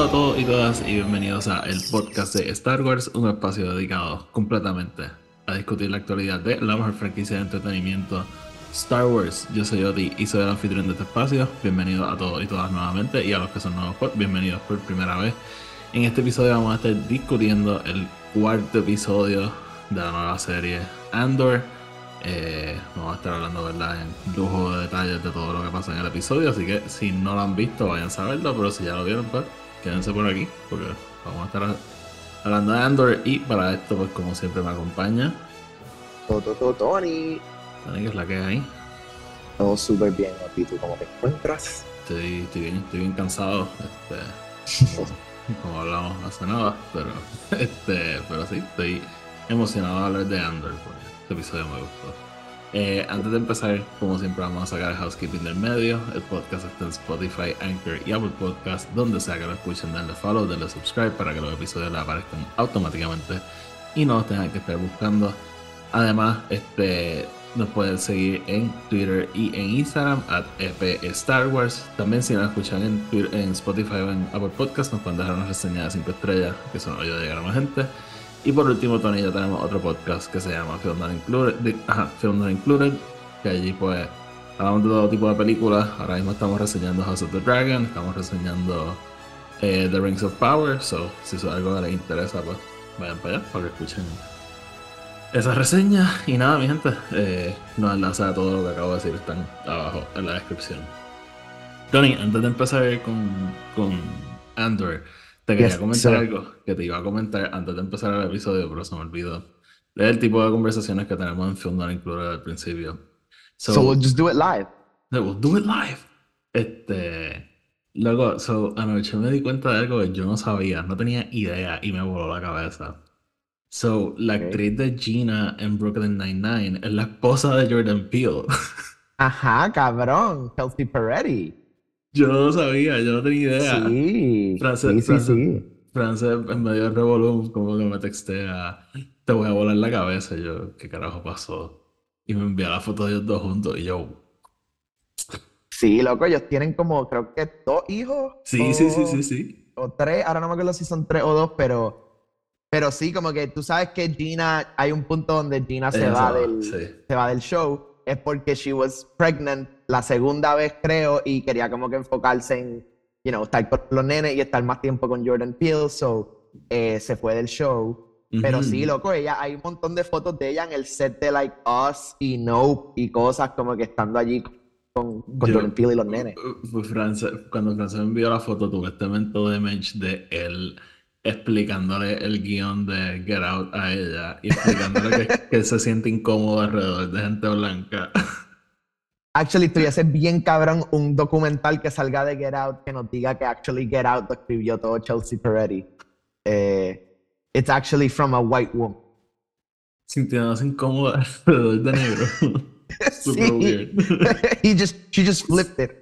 Saludos a todos y todas y bienvenidos a el podcast de Star Wars, un espacio dedicado completamente a discutir la actualidad de la mejor franquicia de entretenimiento Star Wars. Yo soy Oti y soy el anfitrión de este espacio. Bienvenidos a todos y todas nuevamente y a los que son nuevos, pues, bienvenidos por primera vez. En este episodio vamos a estar discutiendo el cuarto episodio de la nueva serie Andor. Eh, vamos a estar hablando ¿verdad? en lujo de detalles de todo lo que pasa en el episodio, así que si no lo han visto vayan a verlo, pero si ya lo vieron, pues quédense por aquí, porque vamos a estar hablando de Andor y para esto, pues como siempre me acompaña Tony. Tony, que es la que hay. Todo súper bien, ¿y tú cómo te encuentras? Estoy, estoy bien, estoy bien cansado, este, como, como hablamos hace nada, pero este, pero sí, estoy emocionado de hablar de Andor, porque este episodio me gustó. Eh, antes de empezar, como siempre, vamos a sacar housekeeping del medio. El podcast está en Spotify, Anchor y Apple Podcast, donde sea que lo escuchen, denle follow, denle subscribe para que los episodios aparezcan automáticamente y no los tengan que estar buscando. Además, este, nos pueden seguir en Twitter y en Instagram at EP Star Wars. También si nos escuchan en, Twitter- en Spotify o en Apple Podcast, nos pueden dejar una reseña de 5 estrellas, que eso nos ayuda a llegar a más gente. Y por último, Tony y yo tenemos otro podcast que se llama Film Not Included, de- ajá, Film Not Included, que allí pues hablamos de todo tipo de películas. Ahora mismo estamos reseñando House of the Dragon, estamos reseñando eh, The Rings of Power, so si eso es algo que les interesa, pues vayan para allá para que escuchen esa reseña. Y nada, mi gente, eh, los enlaces a todo lo que acabo de decir están abajo en la descripción. Tony, antes de empezar con, con Andor, te quería Yes, comentar sir. algo que te iba a comentar antes de empezar el episodio, pero se me olvidó. Es el tipo de conversaciones que tenemos en Film Not Included al principio. So, So, we'll just do it live. no, we'll do it live. Este. Luego, so, anoche me di cuenta de algo que yo no sabía, no tenía idea y me voló la cabeza. So, la Ok. actriz de Gina en Brooklyn Nine-Nine es la esposa de Jordan Peele. Ajá, cabrón. Kelsey Peretti. Yo no sabía, yo no tenía idea. Sí. Frances- sí, sí, en medio del revolú, como que me textea, te voy a volar la cabeza. Y yo, ¿qué carajo pasó? Y me envía la foto de ellos dos juntos y yo, Sí, loco, ellos tienen como, creo que dos hijos. sí, o, sí, sí, sí, sí. O tres, ahora no me acuerdo si son tres o dos, pero, pero sí, como que tú sabes que Gina, hay un punto donde Gina se va del, sí. se va del show, es porque she was pregnant la segunda vez, creo, y quería como que enfocarse en, you know, estar con los nenes y estar más tiempo con Jordan Peele, so eh, se fue del show. Pero Ujú. sí, loco, ella, hay un montón de fotos de ella en el set de Like Us y Nope y cosas como que estando allí con, con Yo- Jordan Peele y los nenes. Pues Frances- cuando Frances me envió la foto, tuve este mental image de él explicándole el guion de Get Out a ella y explicándole que, que él se siente incómodo alrededor de gente blanca. Actually, estuviese bien cabrón un documental que salga de Get Out que nos diga que actually Get Out lo escribió todo Chelsea Peretti. Eh, it's actually from a white woman. Sintiéndose incómodo alrededor de negro. Super Sí. weird. He just, she just flipped it.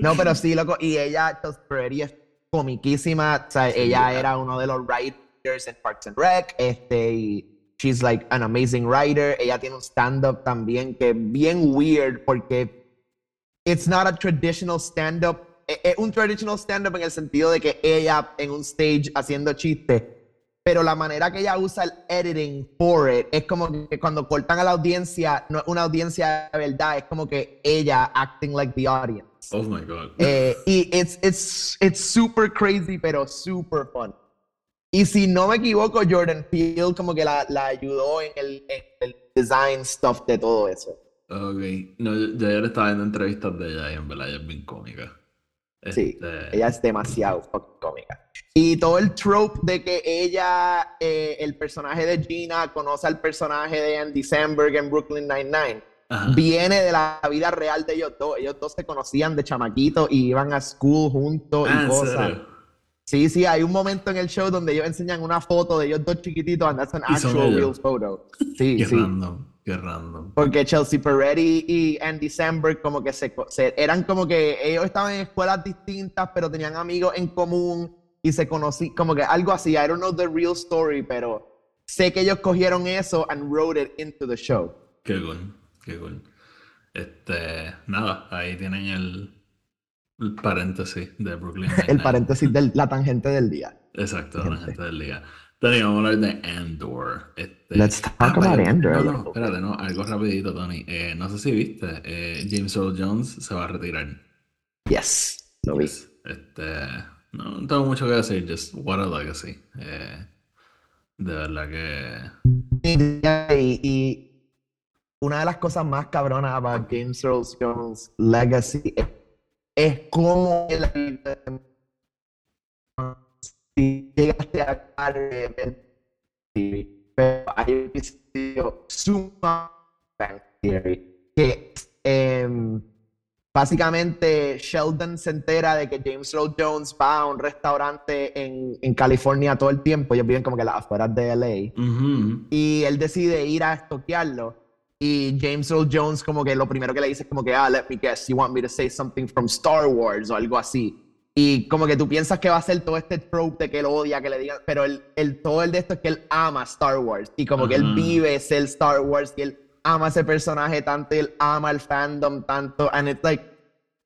No, pero sí, loco. Y ella, Chelsea Peretti, es comiquísima. O sea, Sí, ella era uno de los writers en Parks and Rec. Este, y she's like an amazing writer. Ella tiene un stand-up también que es bien weird porque it's not a traditional stand-up. e- Es un traditional stand-up en el sentido de que ella en un stage haciendo chistes, pero la manera que ella usa el editing for it es como que cuando cortan a la audiencia, no es una audiencia de verdad, es como que ella acting like the audience. Oh my god. Eh, y it's, it's, it's super crazy, pero super fun. Y si no me equivoco, Jordan Peele como que la, la ayudó en el, en el design stuff de todo eso. Ok. No, yo, yo ayer estaba viendo entrevistas de ella y en verdad ella es bien cómica. Sí, Este, ella es demasiado cómica. Y todo el trope de que ella, eh, el personaje de Gina, conoce al personaje de Andy Samberg en Brooklyn Nine-Nine, viene de la vida real de ellos dos. Ellos dos se conocían de chamaquitos y iban a school juntos Ah, y ¿en cosas. serio? Sí, sí, hay un momento en el show donde ellos enseñan una foto de ellos dos chiquititos and that's an actual real photo. Sí, Qué sí. random, qué random. Porque Chelsea Peretti y Andy Samberg como que se, se- eran como que ellos estaban en escuelas distintas, pero tenían amigos en común y se conocían, como que algo así. I don't know the real story, pero sé que ellos cogieron eso and wrote it into the show. Qué cool, qué cool. Este, nada, ahí tienen el, el paréntesis de Brooklyn El paréntesis de la tangente del día. Exacto, la gente del día. Tony, vamos a hablar de Andor. Este... Let's talk Ah, about Andor No, no, espérate, no, algo rapidito, Tony. Eh, no sé si viste, eh, James Earl Jones se va a retirar. Yes, lo vi. Yes. Este, no, no tengo mucho que decir, just what a legacy. Eh, de verdad que... Y, y una de las cosas más cabronas about James Earl Jones' legacy es, es cómo él si llegaste a pero hay un episodio suma que em, básicamente Sheldon se entera de que James Earl Jones va a un restaurante en, en California todo el tiempo, ellos viven como que las afueras de LA Ujú. y él decide ir a estoquearlo y James Earl Jones como que lo primero que le dice es como que ah let me guess you want me to say something from Star Wars o algo así. Y como que tú piensas que va a ser todo este trope de que él odia que le digan pero el, el todo el de esto es que él ama Star Wars y como que él vive ser Star Wars y él ama ese personaje tanto y él ama el fandom tanto. And it's like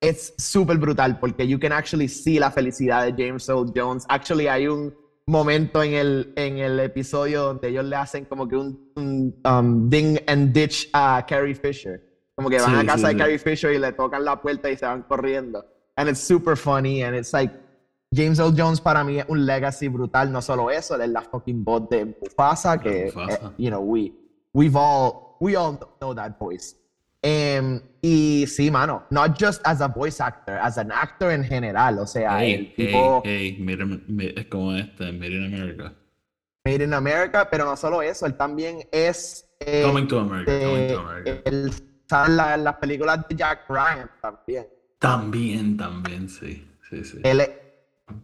it's súper brutal porque you can actually see la felicidad de James Earl Jones. Actually, hay un momento en el, en el episodio donde ellos le hacen como que un, un, um, ding and ditch a Carrie Fisher. Como que van Sí, a casa sí, de. Carrie Fisher y le tocan la puerta y se van corriendo. And it's super funny and it's like James Earl Jones para mí es un legacy brutal. No solo eso, él es la fucking voz de Mufasa que, Mufasa. eh, you know, we, we've all, we all know that voice. Em, y sí, mano, not just as a voice actor, as an actor en general, o sea, Hey, el hey, tipo hey, mira, mi- es como este, Made in America. Made in America, pero no solo eso, él también es eh, Coming to America, coming eh, to America. él sale en la- en las películas de Jack Ryan también. También, también, sí. Sí, sí. Él es,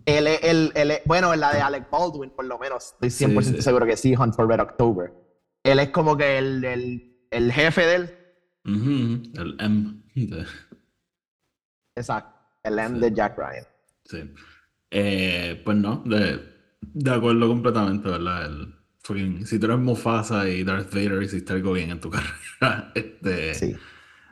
él es- él- él es- bueno, en la de Alec Baldwin, por lo menos, estoy 100% sí. seguro que sí, Hunt for Red October. Él es como que el, el, el jefe de Ujú, El M. de- exacto, el M Sí. de Jack Ryan. Sí. Eh, pues no, de, de acuerdo completamente, ¿verdad? El, fucking- si tú eres Mufasa y Darth Vader hiciste algo bien en tu carrera. Este, Sí.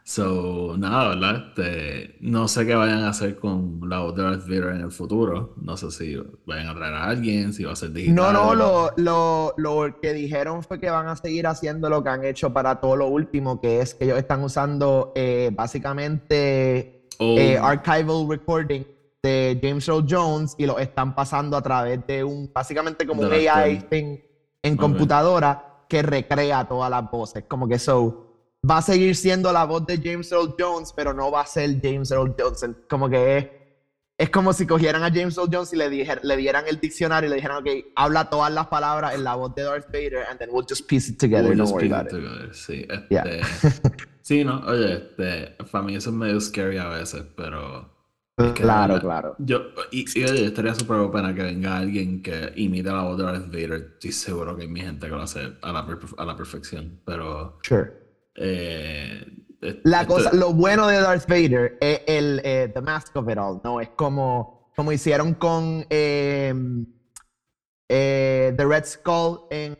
So, nada, ¿verdad? Este, no sé qué vayan a hacer con la voz de Darth Vader en el futuro. No sé si vayan a traer a alguien, si va a ser digital. No, no, lo, lo, lo que dijeron fue que van a seguir haciendo lo que han hecho para todo lo último, que es que ellos están usando eh, básicamente eh, archival recording de James Earl Jones y lo están pasando a través de un, básicamente como un AI actor. en, en Ok. computadora que recrea todas las voces. Como que so, va a seguir siendo la voz de James Earl Jones, pero no va a ser James Earl Jones. En- Como que es, es como si cogieran a James Earl Jones y le, dijer- le dieran el diccionario y le dijeran, ok, habla todas las palabras en la voz de Darth Vader and then we'll just piece it together. We'll just piece it together, Sí, este, Yeah. sí, no, oye, este, para mí eso es medio scary a veces, pero es que, Claro, ¿verdad? claro. Yo, y, y, oye, estaría súper pena que venga alguien que imite la voz de Darth Vader. Estoy seguro que hay mi gente que lo hace a la, a la perfección, pero Sure. Eh, es- La esto- cosa, lo bueno de Darth Vader es el eh, The Mask of It All, ¿no? Es como, como hicieron con eh, eh, The Red Skull en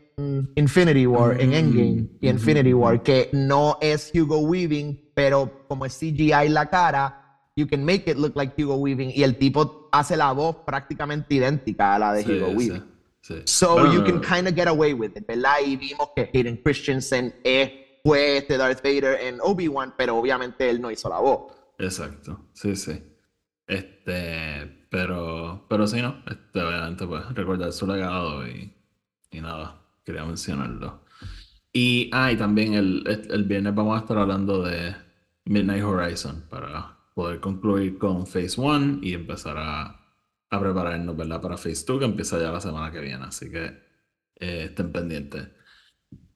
Infinity War, en Mm, Endgame y Infinity ujú, War, ujú. que no es Hugo Weaving, pero como es CGI la cara, you can make it look like Hugo Weaving y el tipo hace la voz prácticamente idéntica a la de Sí, Hugo sí, Weaving. sí. So Bueno, you can kind of get away with it, ¿verdad? Y vimos que Hayden Christensen es, fue este Darth Vader en Obi-Wan, pero obviamente él no hizo la voz. Exacto, sí, sí. Este, pero, pero sí, ¿no? Este, obviamente, pues, recordar su legado y, y nada, quería mencionarlo. Y, ah, y también el, el viernes vamos a estar hablando de Midnight Horizon para poder concluir con Phase 1 y empezar a, a prepararnos, ¿verdad? Para Phase 2 que empieza ya la semana que viene, así que eh, estén pendientes.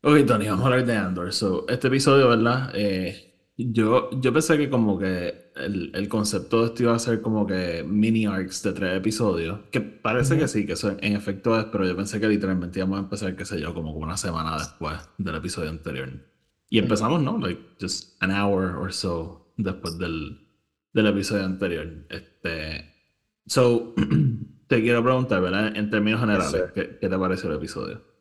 Ok, Tony, vamos a hablar de Andor. So, este episodio, ¿verdad? Eh, Yo, yo pensé que como que el, el concepto de esto iba a ser como que mini arcs de tres episodios, que parece que sí, que eso en efecto es, pero yo pensé que literalmente íbamos a empezar, qué sé yo, como una semana después del episodio anterior. Y empezamos, ¿no? Like just an hour or so después del, del episodio anterior. Este, so, te quiero preguntar, ¿verdad? En términos generales, ¿qué, ¿qué te pareció el episodio?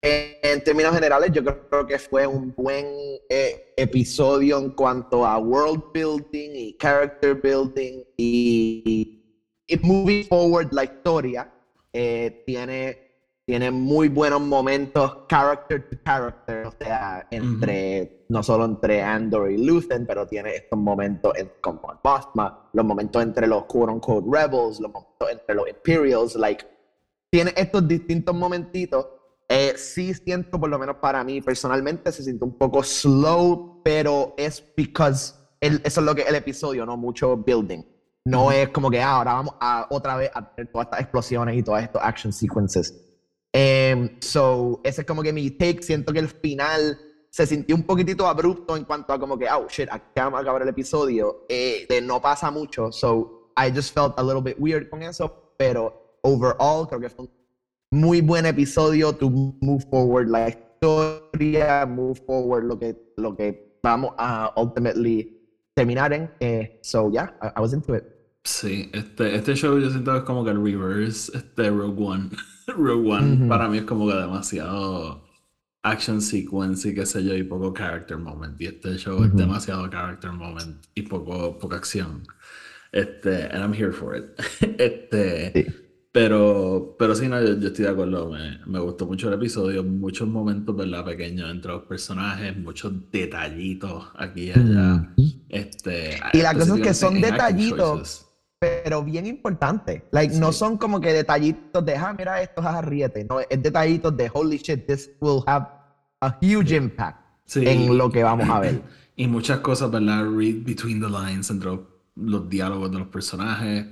En términos generales, yo creo que fue un buen eh, episodio en cuanto a world building y character building y, y moving forward la historia. Eh, tiene, tiene muy buenos momentos character to character, o sea, entre, no solo entre Andor y Luthen, pero tiene estos momentos en, como Bosma, los momentos entre los quote unquote rebels, los momentos entre los Imperials, like, tiene estos distintos momentitos eh, sí siento, por lo menos para mí personalmente, se siente un poco slow, pero es because eso es lo que el episodio, no mucho building. No es como que ah, ahora vamos a otra vez a tener todas estas explosiones y todas estos action sequences. Um, so, ese es como que mi take. Siento que el final se sintió un poquitito abrupto en cuanto a como que, oh shit, acabamos de acabar el episodio. Eh, de no pasa mucho. So, I just felt a little bit weird con eso. Pero overall, creo que fue un muy buen episodio to move forward la historia, move forward lo que, lo que vamos a ultimately terminar en. Eh, so, yeah, I, was into it. Sí, este, este show yo siento que es como que el reverse, este Rogue One. Rogue One para mí es como que demasiado action sequence y qué sé yo, y poco character moment. Y este show es demasiado character moment y poco, poca acción. Este, and I'm here for it. este, pero, pero sí, no, yo, estoy de acuerdo. Me, me, gustó mucho el episodio. Muchos momentos, ¿verdad? Pequeños entre los personajes, muchos detallitos aquí y allá. Este, y la cosa es que son detallitos, pero bien importantes. Like, No son como que detallitos de, ah, mira esto, es riete. No, es detallitos de, holy shit, this will have a huge impact en lo que vamos a ver. Y muchas cosas, ¿verdad? Read between the lines entre los, los diálogos de los personajes.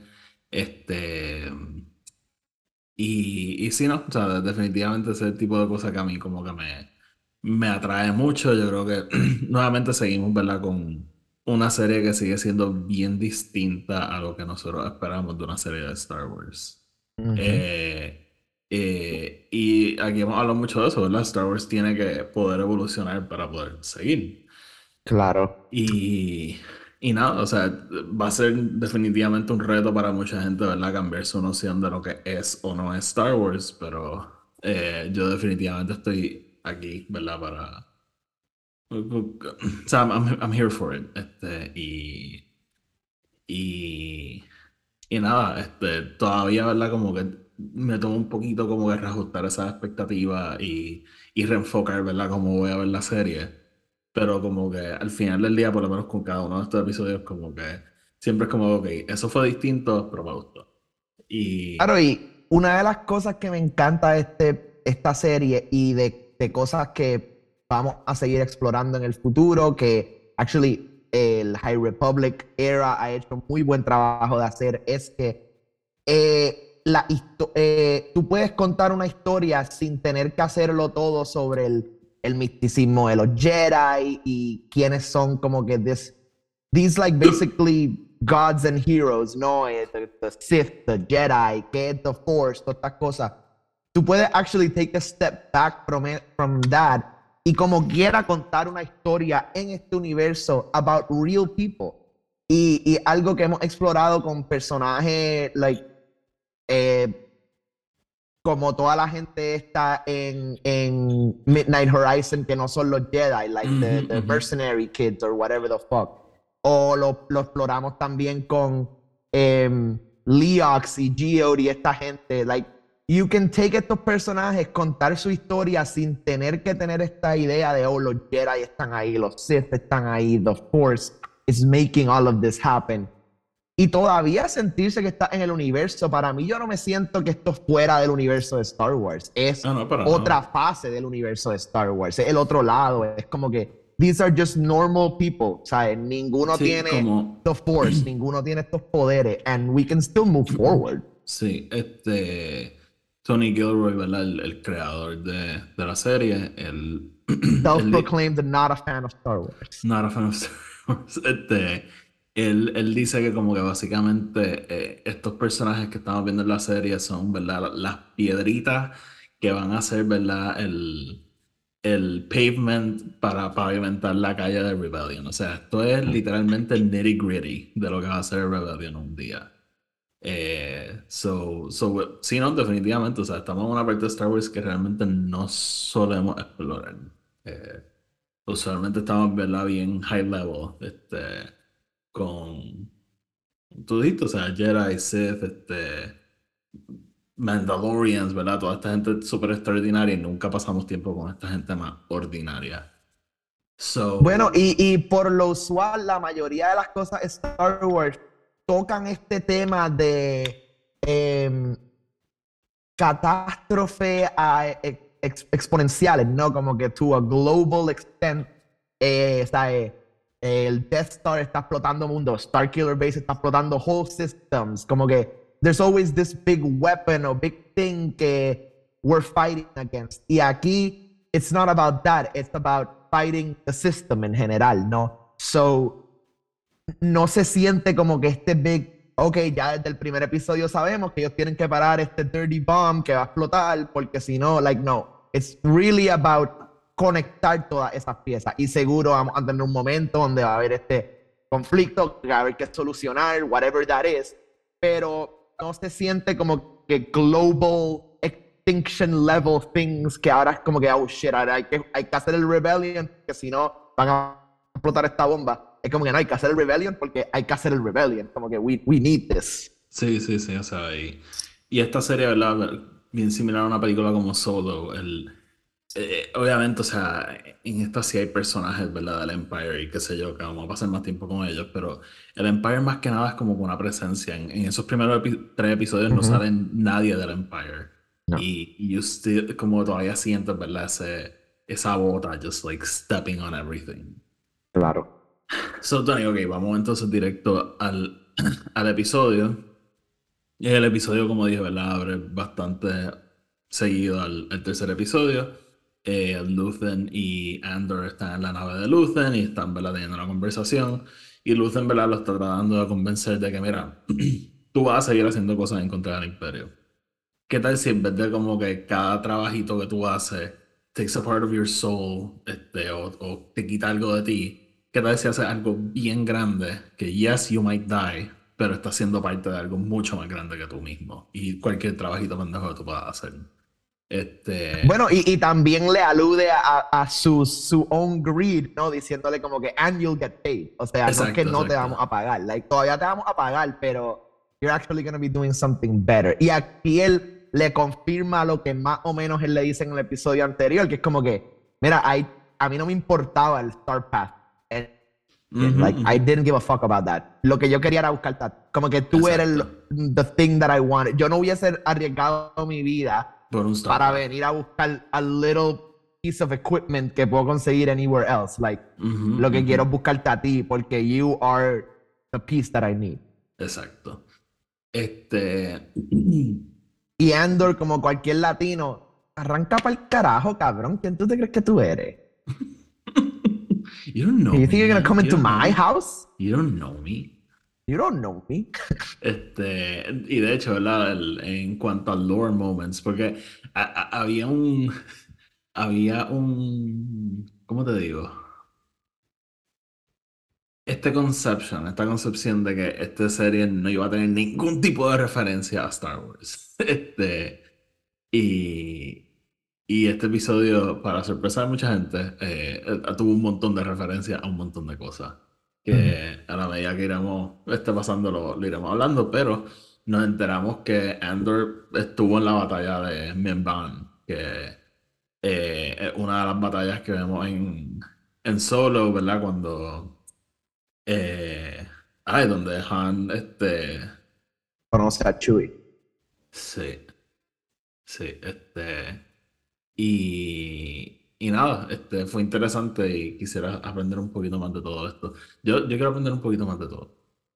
Este y, y sí, no, o sea, definitivamente ese tipo de cosas que a mí como que me, me atrae mucho. Yo creo que nuevamente seguimos, ¿verdad? Con una serie que sigue siendo bien distinta a lo que nosotros esperamos de una serie de Star Wars. Eh, eh, y aquí hemos hablado mucho de eso, ¿verdad? Star Wars tiene que poder evolucionar para poder seguir. Claro. Y y nada, o sea, va a ser definitivamente un reto para mucha gente, ¿verdad? Cambiar su noción de lo que es o no es Star Wars, pero eh, yo definitivamente estoy aquí, ¿verdad? Para... O sea, I'm, here for it. Este, y... Y... Y nada, este, todavía, ¿verdad? Como que me tomo un poquito como que reajustar esa expectativa y, y reenfocar, ¿verdad? Cómo voy a ver la serie. Pero como que al final del día, por lo menos con cada uno de estos episodios, como que siempre es como, ok, eso fue distinto, pero me gustó. Y... Claro, y una de las cosas que me encanta de este, esta serie y de, de cosas que vamos a seguir explorando en el futuro, que actually el High Republic era ha hecho muy buen trabajo de hacer, es que eh, la eh, tú puedes contar una historia sin tener que hacerlo todo sobre el el misticismo de los Jedi y quiénes son como que this, these like basically gods and heroes, ¿no? Eh, the, the Sith, the Jedi, que the Force, todas estas cosas. Tú puedes actually take a step back from, it, from that y como quiera contar una historia en este universo about real people. Y, y algo que hemos explorado con personajes like eh, como toda la gente está en, en Midnight Horizon, que no son los Jedi, like the, mercenary kids or whatever the fuck. O lo, lo exploramos también con um, Leox y Geode y esta gente. Like, you can take estos personajes, contar su historia sin tener que tener esta idea de, oh, los Jedi están ahí, los Sith están ahí, the Force is making all of this happen y todavía sentirse que está en el universo. Para mí, yo no me siento que esto fuera del universo de Star Wars. Es otra fase del universo de Star Wars. Es el otro lado. Es como que these are just normal people. ¿Sabes? Ninguno tiene the force, ninguno tiene estos poderes. And we can still move forward. Sí, este. Tony Gilroy, ¿verdad? El, el creador de, de, la serie, el... Self-proclaimed not a fan of Star Wars. Not a fan of Star Wars. Este, él, él dice que como que básicamente eh, estos personajes que estamos viendo en la serie son, ¿verdad? Las piedritas que van a ser, ¿verdad? El, el pavement para pavimentar la calle de Rebellion. O sea, esto es literalmente el nitty gritty de lo que va a ser Rebellion un día. Eh, so, so, sí, no, definitivamente. O sea, estamos en una parte de Star Wars que realmente no solemos explorar. Eh, usualmente estamos, ¿verdad? Bien high level. Este, con. Tú dijiste, o sea, Jedi, Sith, este. Mandalorians, ¿verdad? Toda esta gente súper extraordinaria y nunca pasamos tiempo con esta gente más ordinaria. So, bueno, y, y por lo usual, la mayoría de las cosas Star Wars tocan este tema de eh, catástrofe a, ex, exponenciales, ¿no? Como que to a global extent, eh, está, eh, el Death Star está explotando mundo, Starkiller Base está explotando whole systems, como que there's always this big weapon or big thing que we're fighting against. Y aquí, it's not about that, it's about fighting the system en general, ¿no? So, no se siente como que este big, ok, ya desde el primer episodio sabemos que ellos tienen que parar este dirty bomb que va a explotar, porque si no, like, no, it's really about conectar todas esas piezas. Y seguro vamos a tener un momento donde va a haber este conflicto, que va a haber que solucionar, whatever that is, pero no se siente como que global extinction level things, que ahora es como que, oh shit, ahora hay que, hay que hacer el rebellion, que si no van a explotar esta bomba es como que no hay que hacer el Rebellion porque hay que hacer el Rebellion. Como que we, we need this. Sí, sí, sí. O sea, y, y esta serie, ¿verdad? Bien similar a una película como Solo. El, eh, obviamente, o sea, en esta sí hay personajes, ¿verdad? Del Empire y qué sé yo, que vamos a pasar más tiempo con ellos, pero el Empire más que nada es como una presencia. En, en esos primeros tres episodios no salen nadie del Empire. Y, y usted como todavía sientes, ¿verdad? Ese, esa bota, just like stepping on everything. Claro. So, Tony, ok, vamos entonces directo al, al episodio. Y el episodio, como dije, ¿verdad? Abre bastante seguido al, tercer episodio. Eh, Luthen y Andor están en la nave de Luthen y están, ¿verdad? Teniendo una conversación. Y Luthen, ¿verdad? Lo está tratando de convencer de que, mira, tú vas a seguir haciendo cosas en contra del Imperio. ¿Qué tal si en vez de como que cada trabajito que tú haces takes a part of your soul este, o, o te quita algo de ti? ¿Qué tal si haces algo bien grande? Que yes, you might die, pero está siendo parte de algo mucho más grande que tú mismo. Y cualquier trabajito pendejo que tú puedas hacer. Este... Bueno, y, y también le alude a, a, su, su own greed, ¿no? Diciéndole como que, and you'll get paid. O sea, exacto, no es que no te vamos a pagar. Like, todavía te vamos a pagar, pero you're actually going to be doing something better. Y aquí él le confirma lo que más o menos él le dice en el episodio anterior, que es como que, mira, I, a mí no me importaba el Star Path like, I didn't give a fuck about that. Lo que yo quería era buscar that. Como que tú eres el, the thing that I wanted. Yo no hubiese arriesgado mi vida para venir a buscar a little piece of equipment que puedo conseguir anywhere else. Like, lo que quiero es buscarte a ti porque you are the piece that I need. Exacto. Este. Y Andor, como cualquier latino, arranca para el carajo, cabrón. ¿Quién tú te crees que tú eres? You don't know you think you're gonna come into my house? You don't know me. You don't know me. este, y de hecho, ¿verdad? En cuanto a lore moments, porque había un. Había un. ¿Cómo te digo? Este conception, esta concepción de que esta serie no iba a tener ningún tipo de referencia a Star Wars. Este. Y. Y este episodio, para sorpresa de mucha gente, eh, eh, tuvo un montón de referencias a un montón de cosas. Que a la medida que iremos esté pasando lo, iremos hablando, pero nos enteramos que Andor estuvo en la batalla de Mimban, que eh, es una de las batallas que vemos en, en Solo, ¿verdad? Cuando. Eh, ay, donde Han este. Conoce a Chewie. Sí. Sí, este. Y, y nada, este, fue interesante y quisiera aprender un poquito más de todo esto. Yo, yo quiero aprender un poquito más de todo.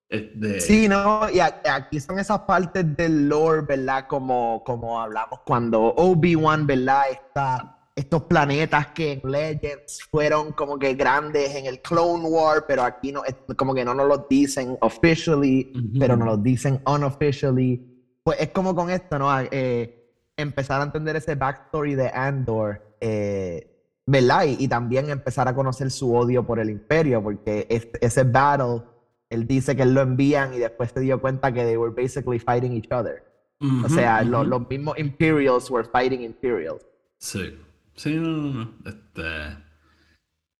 Este, Sí, no, y aquí son esas partes del lore, ¿verdad? Como, como hablamos cuando Obi-Wan, ¿verdad? Está, estos planetas que en Legends fueron como que grandes en el Clone War, pero aquí no, como que no nos los dicen officially, Ujú. pero nos los dicen unofficially. Pues es como con esto, ¿no? Eh, empezar a entender ese backstory de Andor, eh, ¿verdad? Y, y también empezar a conocer su odio por el Imperio, porque ese battle, él dice que él lo envían y después se dio cuenta que they were basically fighting each other. O sea, lo- los mismos Imperials were fighting Imperials. Sí. Sí, no, no, no. Este.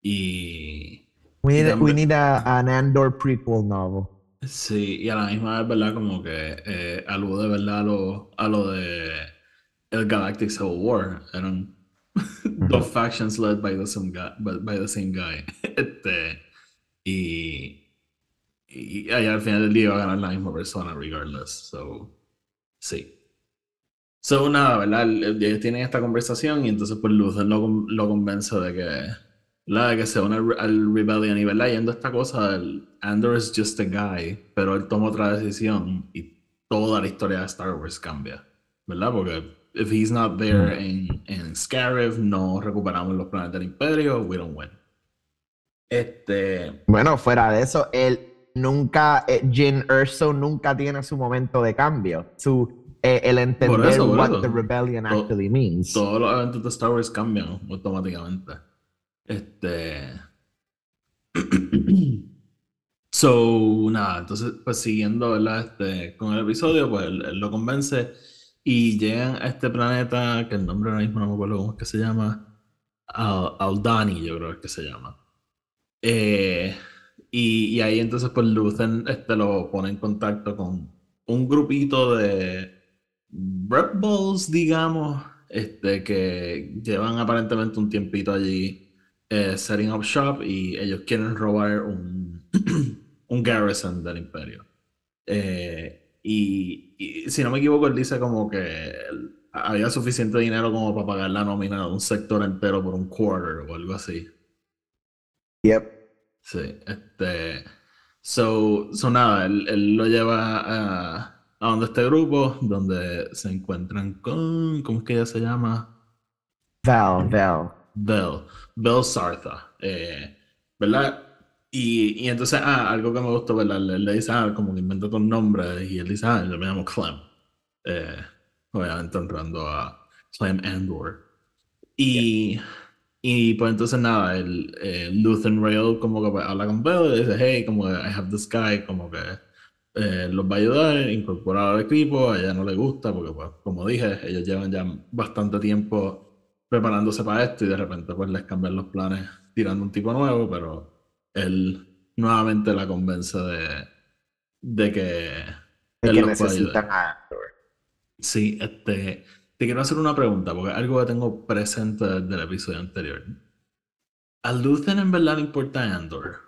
Y. We need, we need a- an Andor prequel novel. Sí, y a la misma vez, ¿verdad? Como que eh, alude, ¿verdad? A lo, a lo de el Galactic Civil War. Eran dos factions led by the same guy. by- the same guy. Este, y, y al final del día va a ganar la misma persona, regardless. So, sí. So, nada, ¿verdad? El- el- Ellos tienen esta conversación y entonces pues Luther lo, lo convence de que, la que se une al, al Rebellion y, ¿verdad? Yendo esta cosa del Andor is just a guy, pero él toma otra decisión y toda la historia de Star Wars cambia, ¿verdad? Porque if he's not there en, en Scarif, no recuperamos los planetas del Imperio, we don't win. Este... Bueno, fuera de eso, él nunca, eh, Jin Erso nunca tiene su momento de cambio. Su, eh, el entender eso, por what eso. the rebellion To- actually means. todos los eventos de Star Wars cambian automáticamente. Este. So, nada, entonces, pues siguiendo, ¿verdad? Este, con el episodio, pues él, él lo convence y llegan a este planeta, que el nombre ahora mismo no me acuerdo cómo es que se llama. Al- Aldani, yo creo que se llama. Eh, y, y ahí entonces, pues Luthen este, lo pone en contacto con un grupito de Rebels, digamos, este, que llevan aparentemente un tiempito allí eh, setting up shop y ellos quieren robar un, un garrison del imperio. Eh, y, y si no me equivoco, él dice como que había suficiente dinero como para pagar la nómina de un sector entero por un quarter o algo así. Yep. Sí, este. So, so nada, él, él lo lleva a, a donde este grupo, donde se encuentran con. ¿Cómo es que ella se llama? Val, Val. Bell. Bell Sartha. eh, ¿verdad? Y, y entonces, ah, algo que me gustó, ¿verdad? Le, le dice, ah, como que inventa un nombre, y él dice, ah, yo me llamo Clem. Eh, obviamente honrando a Clem Andor. Y, y pues entonces nada, el Luthen Rail como que pues, habla con Bell y dice, hey, como que I have this guy, como que eh, los va a ayudar, incorporar al equipo, a ella no le gusta, porque pues, como dije, ellos llevan ya bastante tiempo preparándose para esto y de repente pues les cambian los planes tirando un tipo nuevo, pero él nuevamente la convence de, de que De él que necesitan a Andor. Sí, este, te quiero hacer una pregunta, porque algo que tengo presente desde el episodio anterior. ¿A Luthen en verdad le importa Andor?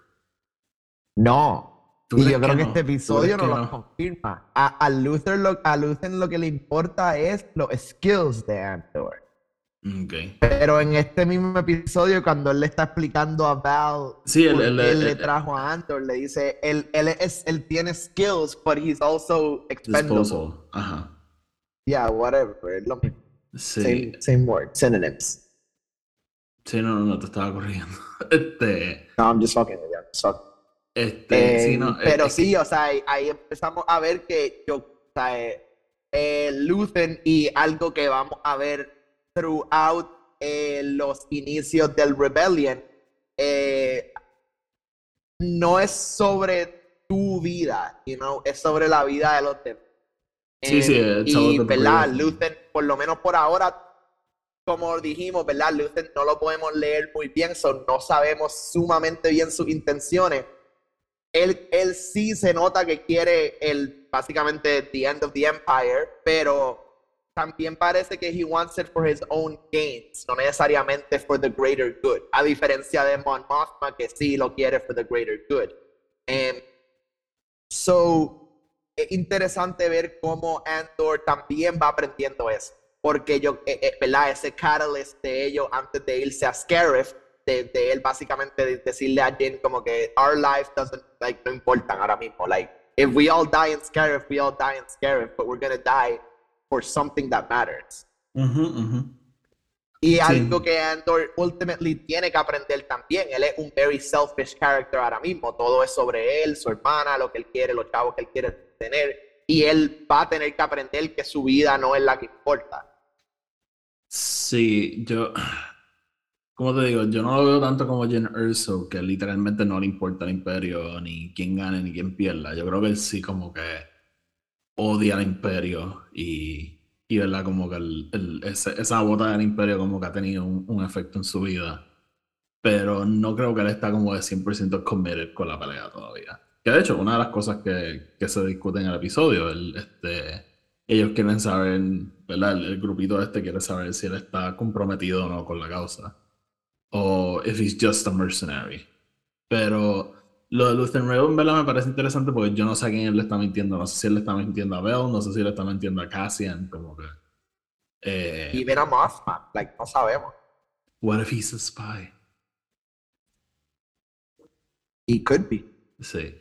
No. ¿Tú Y yo creo que, no? este ¿Tú episodio no lo confirma. A, a, Luther lo, a Luther lo que le importa es los skills de Andor. Ok. Pero en este mismo episodio, cuando él le está explicando a Val Sí, él- le trajo a Andor, le dice, él, él, es, él tiene skills, but he's also expendable. Disposal. Ajá. Yeah, whatever. Lo mismo. Sí. Same, same word, synonyms. Sí, no, no, no, te estaba corrigiendo. Este, No, I'm just fucking with you. Este, sí, Eh, no. pero es- sí, o sea, ahí, ahí empezamos a ver que yo, o sea, eh, eh, Luthen y algo que vamos a ver throughout eh, los inicios del Rebellion, eh, no es sobre tu vida, you know, es sobre la vida de los demás. Sí, sí, Eh, y, the ¿verdad? Luthen, por lo menos por ahora, como dijimos, ¿verdad? Luthen no lo podemos leer muy bien, so no sabemos sumamente bien sus intenciones. Él, él sí se nota que quiere el, básicamente, the end of the empire, pero también parece que he wants it for his own gains, no necesariamente for the greater good, a diferencia de Mon Mothma, que sí lo quiere for the greater good. Em, so, es interesante ver cómo Andor también va aprendiendo eso. Porque yo, eh, eh, ¿verdad? Ese catalyst de ellos antes de irse a Scarif, de, de él básicamente de- decirle a Jin como que our life doesn't, like, no importan ahora mismo, like, if we all die in Scarif, we all die in Scarif, but we're gonna die for something that matters. Ujú, ujú. Y Sí. algo que Andor ultimately tiene que aprender también. Él es un very selfish character ahora mismo. Todo es sobre él, su hermana, lo que él quiere, los chavos que él quiere tener. Y él va a tener que aprender que su vida no es la que importa. Sí, yo, como te digo, yo no lo veo tanto como Jen Erso, que literalmente no le importa el imperio, ni quién gane, ni quién pierda. Yo creo que él sí como que odia al imperio y, y ¿verdad? Como que el- el- ese- esa bota del imperio como que ha tenido un, efecto en su vida. Pero no creo que él está como de 100% committed con la pelea todavía. Que de hecho, una de las cosas que, que se discute en el episodio, el, este, ellos quieren saber, ¿verdad? El, el grupito este quiere saber si él está comprometido o no con la causa. O if he's just a mercenary. Pero lo de Luthen Rail, en verdad, me parece interesante porque yo no sé a quién él le está mintiendo. No sé si él le está mintiendo a Bell, no sé si le está mintiendo a Cassian, como que... eh, Y ven a Mothman, like, no sabemos. what if he's a spy? He could be. Sí.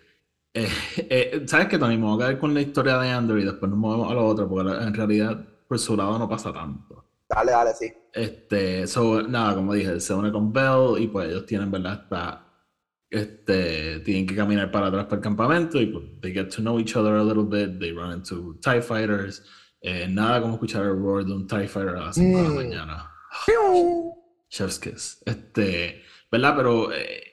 Eh, eh, ¿Sabes qué, Tony? Me voy a quedar con la historia de Andrew y después nos movemos a lo otro, porque la- en realidad por su lado no pasa tanto. Dale, dale, sí. Este, so, nada, como dije, se une con Bell y pues ellos tienen, ¿verdad? Hasta, este, tienen que caminar para atrás para el campamento y pues they get to know each other a little bit, they run into TIE fighters. Eh, nada como escuchar el roar de un TIE fighter a las 5 de la Mm. mañana. Chef's Kiss. Este, ¿verdad? Pero eh,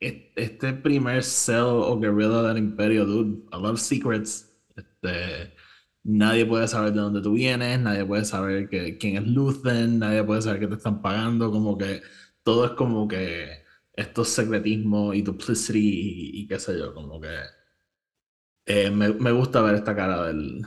este primer cell o guerrilla del imperio, dude, I love secrets. Este, nadie puede saber de dónde tú vienes, nadie puede saber que, quién es Luthen, nadie puede saber que te están pagando, como que todo es como que estos secretismos y duplicity y, y qué sé yo, como que eh, me, me gusta ver esta cara del,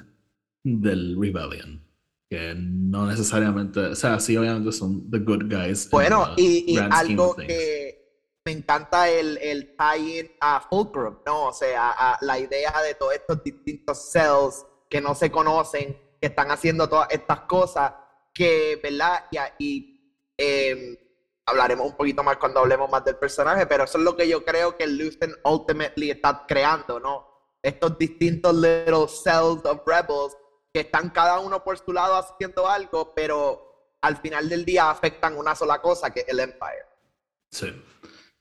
del Rebellion. Que no necesariamente, o sea, sí, obviamente son the good guys. Bueno, y, y algo que me encanta el, el tie-in a Fulcrum, ¿no? O sea, a la idea de todos estos distintos cells que no se conocen, que están haciendo todas estas cosas, que, ¿verdad? Y, a- y em, hablaremos un poquito más cuando hablemos más del personaje, pero eso es lo que yo creo que Luthen ultimately está creando, ¿no? Estos distintos little cells of rebels que están cada uno por su lado haciendo algo, pero al final del día afectan una sola cosa, que es el Empire. Sí.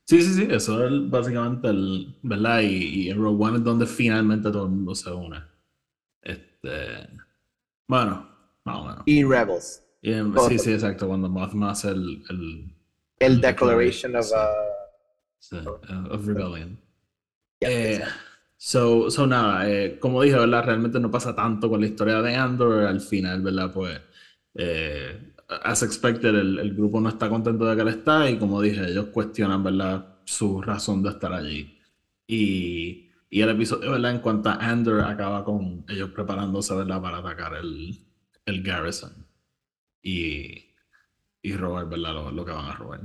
Sí, sí, sí, eso es básicamente el, ¿verdad? Y, y en Rogue One es donde finalmente todo el mundo se une. Este, bueno, más o menos. Y Rebels. Y en- todo. sí, sí, exacto, cuando Mothma hace el, el El Declaration of... sí. uh, sí, uh, of Rebellion. yeah, Eh, so, so nada, eh, como dije, ¿verdad? Realmente no pasa tanto con la historia de Andor. Al final, ¿verdad? Pues, eh, as expected, el, el grupo no está contento de que él está y como dije, ellos cuestionan, ¿verdad? Su razón de estar allí. Y, y el episodio, ¿verdad? En cuanto a Andor, acaba con ellos preparándose, ¿verdad? Para atacar el, el Garrison. Y, y robar, ¿verdad? Lo, lo que van a robar.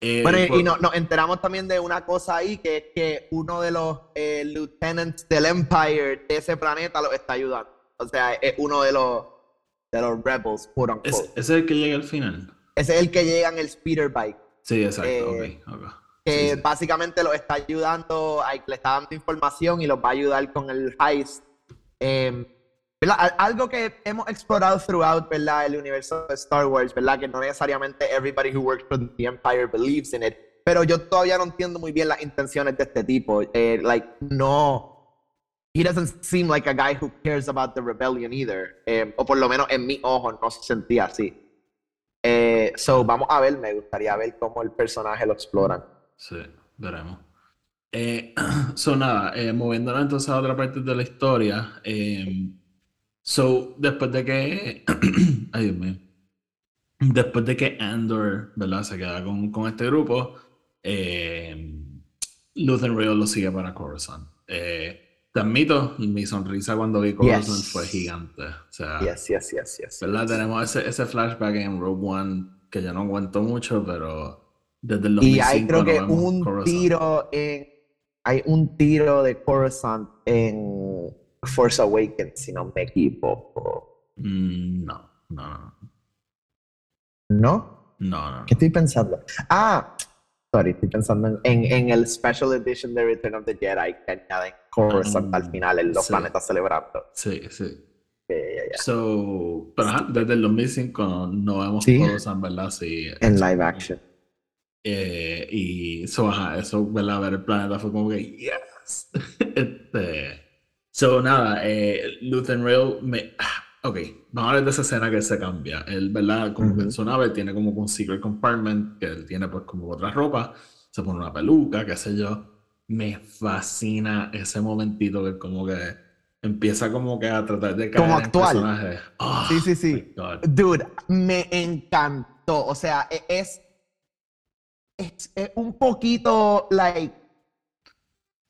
Eh, Bueno, y- por- y no- nos enteramos también de una cosa ahí, que es que uno de los eh, lieutenants del Empire de ese planeta lo está ayudando. O sea, es uno de los, de los rebels, quote unquote. ¿Es, ese es el que llega al final? Ese es el que llega en el speeder bike. Sí, exacto, Eh, ok, ok. que Sí, sí. básicamente los está ayudando, le está dando información y los va a ayudar con el heist. Eh, ¿verdad? Al- Algo que hemos explorado throughout, ¿verdad? El universo de Star Wars, ¿verdad? Que no necesariamente everybody who works for the Empire believes in it, pero yo todavía no entiendo muy bien las intenciones de este tipo. Eh, like, no, he doesn't seem like a guy who cares about the rebellion either, Eh, o por lo menos en mi ojo no se sentía así. Eh, so, vamos a ver, me gustaría ver cómo el personaje lo exploran. Sí, veremos. Eh, so, nada, eh, moviéndonos entonces a otra parte de la historia. eh, so, después de que. Ay, Dios mío. Después de que Andor, ¿verdad? Se queda con, con este grupo, eh, Luthen Rail lo sigue para Coruscant. Eh, te admito, mi sonrisa cuando vi Coruscant Yes. fue gigante. O sea, Yes, yes, yes, yes. ¿verdad? Tenemos ese, ese flashback en Rogue One que yo no aguanto mucho, pero desde el 2005 Y hay creo no que un Coruscant. tiro en. Hay un tiro de Coruscant en Force Awakens, si no me equivoco. Mm, no, no, no, ¿No? no, no, ¿Qué estoy pensando? Ah, Sorry, estoy pensando en, en, en el Special Edition de Return of the Jedi que añaden Coruscant Ah, al final en los sí. planetas celebrando. Sí, sí. Ya, ya. So, pero ajá, desde el 2005 no, vemos Sí. Coruscant, ¿verdad? Sí. En live action. Eh, y so, ajá, eso, ¿verdad? Ver el planeta fue como que, yes. este, so, nada, eh, Luthen Rail me. ah, Ok, vamos a hablar de esa escena que se cambia. Él, ¿verdad? Como que en su nave tiene como un secret compartment que él tiene, pues, como otra ropa. Se pone una peluca, qué sé yo. Me fascina ese momentito que, como que empieza como que a tratar de caer Como en actual. personaje. Ah, Sí, sí, sí. Dude, me encantó. O sea, e- es, es, es un poquito, like,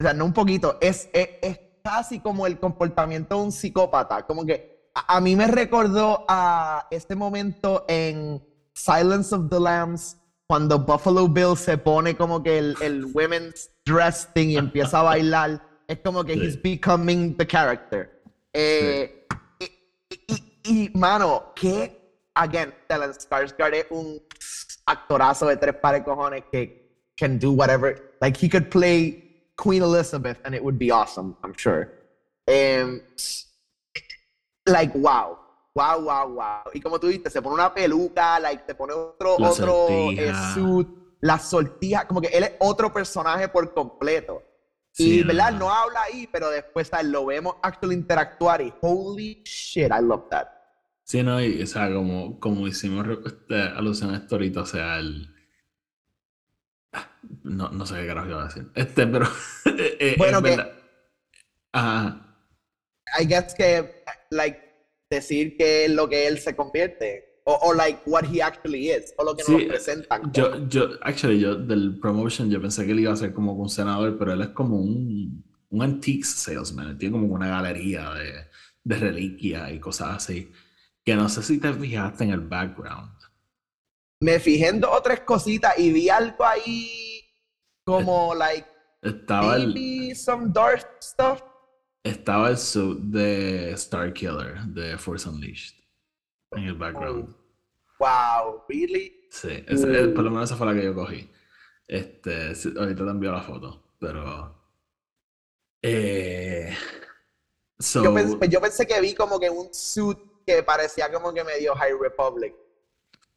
o sea, no un poquito, es, es, es casi como el comportamiento de un psicópata. Como que a, a mí me recordó a este momento en Silence of the Lambs, cuando Buffalo Bill se pone como que el, el women's dress thing y empieza a bailar. Es como que Sí. he's becoming the character. Eh, y, y- y, mano, que, again, Stellan Skarsgård es un actorazo de tres pares cojones que can do whatever. Like, he could play Queen Elizabeth and it would be awesome, I'm sure. Em, like, wow. Wow, wow, wow. Y como tú dices, se pone una peluca, like, se pone otro, La otro eh, suit, la sortija, como que él es otro personaje por completo. Sí, y, ¿verdad? no. Habla ahí, pero después ¿sabes? lo vemos actually interactuar y holy shit, I love that. Sí, no, y o sea, como, como hicimos este, alusión a esto ahorita, o sea, el. No, no sé qué carajo iba a decir. Este, pero. eh, eh, Bueno, que-. Ajá. I guess que, like, decir que es lo que él se convierte. O, o like, what he actually is. O lo que Sí, nos presentan. Yo, yo, actually, yo del promotion, yo pensé que él iba a ser como un senador, pero él es como un, un antiques salesman. Él tiene como una galería de, de reliquias y cosas así. Que no sé si te fijaste en el background. Me fijé en dos o tres cositas y vi algo ahí como, like, Estaba el, maybe some dark stuff. Estaba el suit de Starkiller de Force Unleashed en el background. Wow, really? Sí, ese- eh, por lo menos esa fue la que yo cogí. Este, ahorita te envío la foto, pero. Eh, so, Yo, pens- yo pensé que vi como que un suit que parecía como que medio High Republic.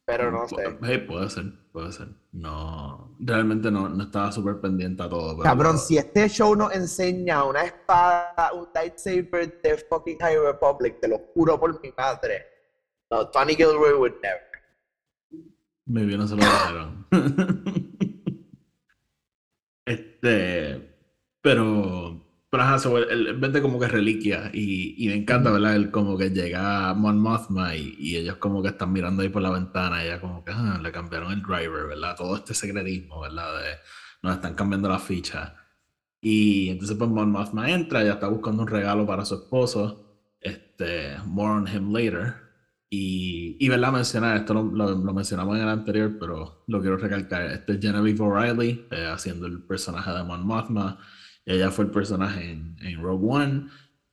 Pero no sé. hey, puede ser, puede ser. No, realmente no, no estaba súper pendiente a todo. pero- Cabrón, si este show nos enseña una espada, un lightsaber de fucking High Republic, te lo juro por mi madre. No, Tony Gilroy would never. Me bien no se lo dijeron. este, pero, pero ajá, so, él, él vende como que reliquia y, y me encanta, ¿verdad? Él como que llega Mon Mothma y, y ellos como que están mirando ahí por la ventana y ella como que ah, le cambiaron el driver, ¿verdad? Todo este secretismo, ¿verdad? De nos están cambiando la ficha. Y entonces pues Mon Mothma entra, ella está buscando un regalo para su esposo. Este, more on him later. Y, y ¿verdad? Mencionar, esto lo, lo- lo mencionamos en el anterior, pero lo quiero recalcar. Este es Genevieve O'Reilly eh, haciendo el personaje de Mon Mothma. Ella fue el personaje en, en Rogue One.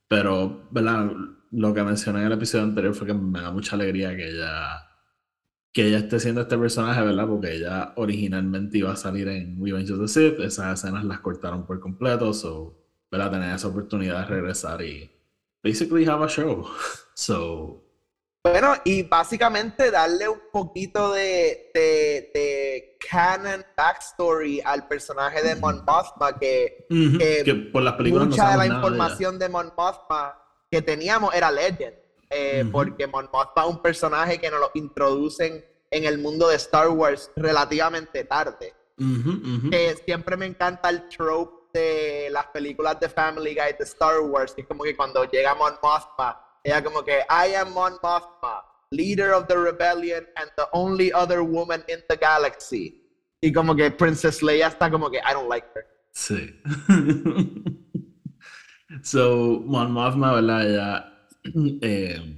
Pero, ¿verdad? Lo que mencioné en el episodio anterior fue que me da mucha alegría que ella, que ella esté siendo este personaje, ¿verdad? Porque ella originalmente iba a salir en Revenge of the Sith. Esas escenas las cortaron por completo. So, ¿verdad? Tener esa oportunidad de regresar y basically have a show. So, Bueno, y básicamente darle un poquito de, de, de canon backstory al personaje de Mon Mothma, que Ujú, que que por las películas no mucha de la información de Mon Mothma que teníamos era Legend, eh, porque Mon Mothma es un personaje que nos lo introducen en el mundo de Star Wars relativamente tarde. Que siempre me encanta el trope de las películas de Family Guy de Star Wars, que es como que cuando llega Mon Mothma, ella como que I am Mon Mothma, leader of the rebellion and the only other woman in the galaxy. Y como que Princess Leia está como que I don't like her. Sí. so, Mon Mothma, ¿verdad? Ella eh,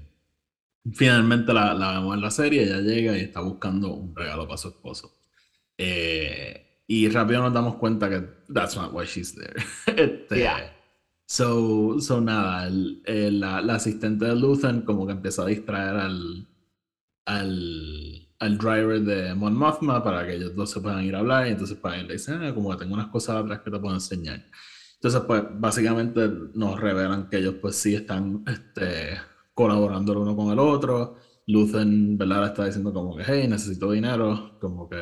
finalmente la, la vemos en la serie, ella llega y está buscando un regalo para su esposo. Eh, y rápido nos damos cuenta que that's not why she's there. Este, Yeah. So, so nada, el- el- la, la asistente de Luthen como que empieza a distraer al, al, al driver de Mon Mothma para que ellos dos se puedan ir a hablar y entonces para él le dicen, ah, como que tengo unas cosas atrás que te puedo enseñar. Entonces, pues básicamente nos revelan que ellos pues sí están este, colaborando el uno con el otro. Lucen, ¿verdad? Le está diciendo como que, hey, necesito dinero, como que...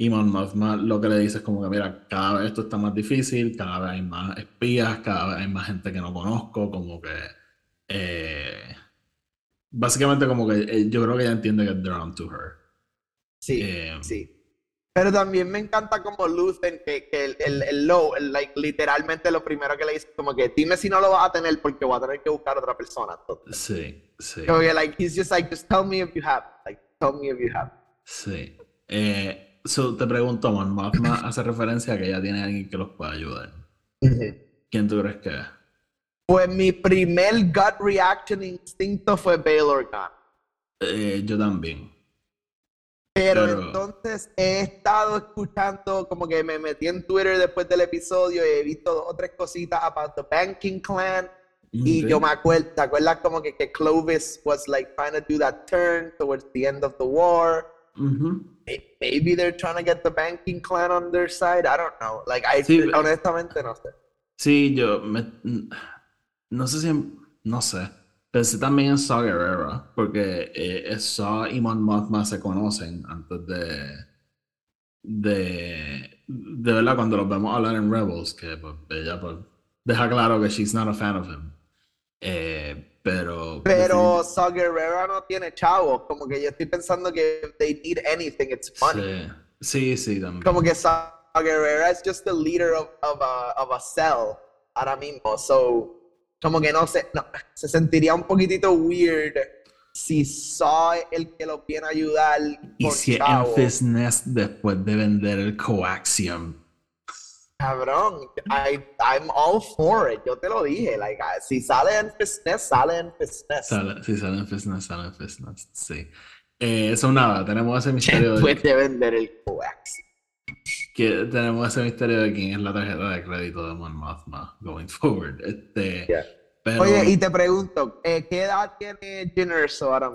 Y Mon Mothma lo que le dice es como que, mira, cada vez esto está más difícil, cada vez hay más espías, cada vez hay más gente que no conozco, como que... Eh, básicamente como que eh, yo creo que ella entiende que they're on to her. Sí, Eh, sí. Pero también me encanta como Lucen, que, que el, el, el low, el, like, literalmente lo primero que le dice, como que dime si no lo vas a tener porque voy a tener que buscar otra persona. Entonces, Sí, sí. como que, like, he's just like, just tell me if you have. Like, tell me if you have. Sí. Eh, so, te pregunto, Mon Mothma hace referencia a que ella tiene alguien que los pueda ayudar. ¿Quién tú crees que es? Pues mi primer gut reaction instinto fue Bail Organa. Eh, yo también. Pero, Pero- entonces he estado escuchando, como que me metí en Twitter después del episodio y he visto dos o tres cositas about the banking clan. Y yo me acuerdo, ¿te acuerdas como que, que Clovis was like trying to do that turn towards the end of the war? May- Maybe they're trying to get the banking clan on their side. I don't know. Like, I Sí, honestamente no sé. Sí, yo me- no sé si no sé. Pensé también en Saw Gerrera, porque eh, Saw y Mon Mothma se conocen antes de de de verdad cuando los vemos hablar en Rebels, que pues, ella pues, deja claro que she's not a fan of him. Eh, pero Pero Saw Gerrera no tiene chavos. Como que yo estoy pensando que if they need anything, it's money. sí, sí, sí, también. Como que Saw Gerrera es just the leader of, of, a, of a cell ahora mismo. So, como que no sé, no, se sentiría un poquitito weird si Saw es el que los viene a ayudar y si. Enfys Nest después de vender el Coaxium. Cabrón, I, I'm all for it. Yo te lo dije. Like, si sale en Fitness, sale en Fitness. Sale, sí, sale en Fitness, sale en Fitness, sí. Eh, eso nada, tenemos ese misterio de, Después de vender el coax. que, tenemos ese misterio de quién es la tarjeta de crédito de Mon Mothma going forward. Este, Yeah. pero Oye, y te pregunto, eh, ¿qué edad tiene Jyn Erso ahora?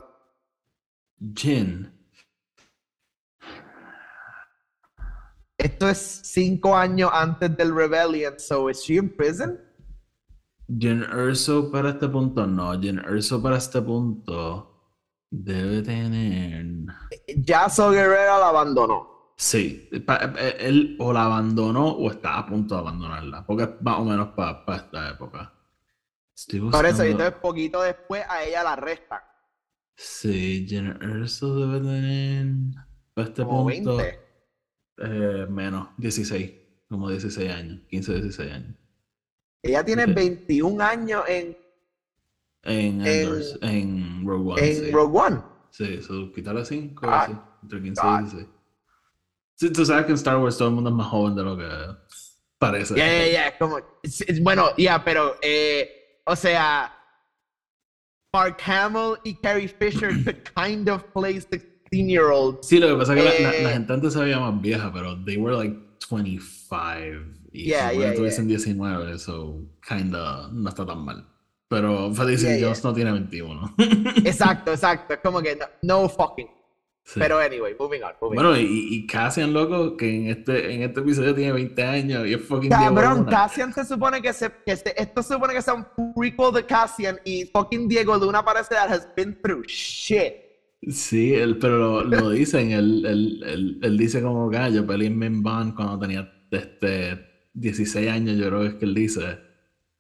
Jin, Esto es cinco años antes del Rebellion, so is she in prison? Jin Erso para este punto no, Jin Erso para este punto debe tener, Ya So Guerrera la abandonó. sí, pa- eh, él o la abandonó o está a punto de abandonarla, porque es más o menos para esta época. Por eso, y entonces poquito después a ella la arrestan. Sí, Jenna Erso debe tener para este Como punto 20. Eh, menos, 16, como 16 años, 15, 16 años. Ella tiene Ok. 21 años en, En, En- Andors, en Rogue One, en sí. Rogue One. Sí, so, quítale 5, God. sí, entre 15 God. y 16. Sí, tú sabes que en Star Wars todo el mundo es más joven de lo que parece. Ya, ya, ya, como, bueno, ya, pero, eh, o sea, Mark Hamill y Carrie Fisher could kind of play 16-year-olds. Sí, lo que pasa es que la, la- Eh, la gente antes se veía más vieja, pero they were like 25 y Yeah, si yeah, tuviesen 19, so kinda no está tan mal. Pero Felicity. Jones no tiene 21. Exacto, exacto, es como que no, no fucking. Sí. Pero anyway, moving on, moving on. bueno, y, y Cassian, loco, que en este, en este episodio tiene 20 años y es fucking Cabrón. Cassian se supone que, se, que se- esto se supone que sea un prequel de Cassian y fucking Diego Luna parece that has been through shit. Sí, él, pero lo, lo dicen, él, él, él, él dice como que "Ah, yo peleé en Main Band cuando tenía este, 16 años, yo creo que es que él dice.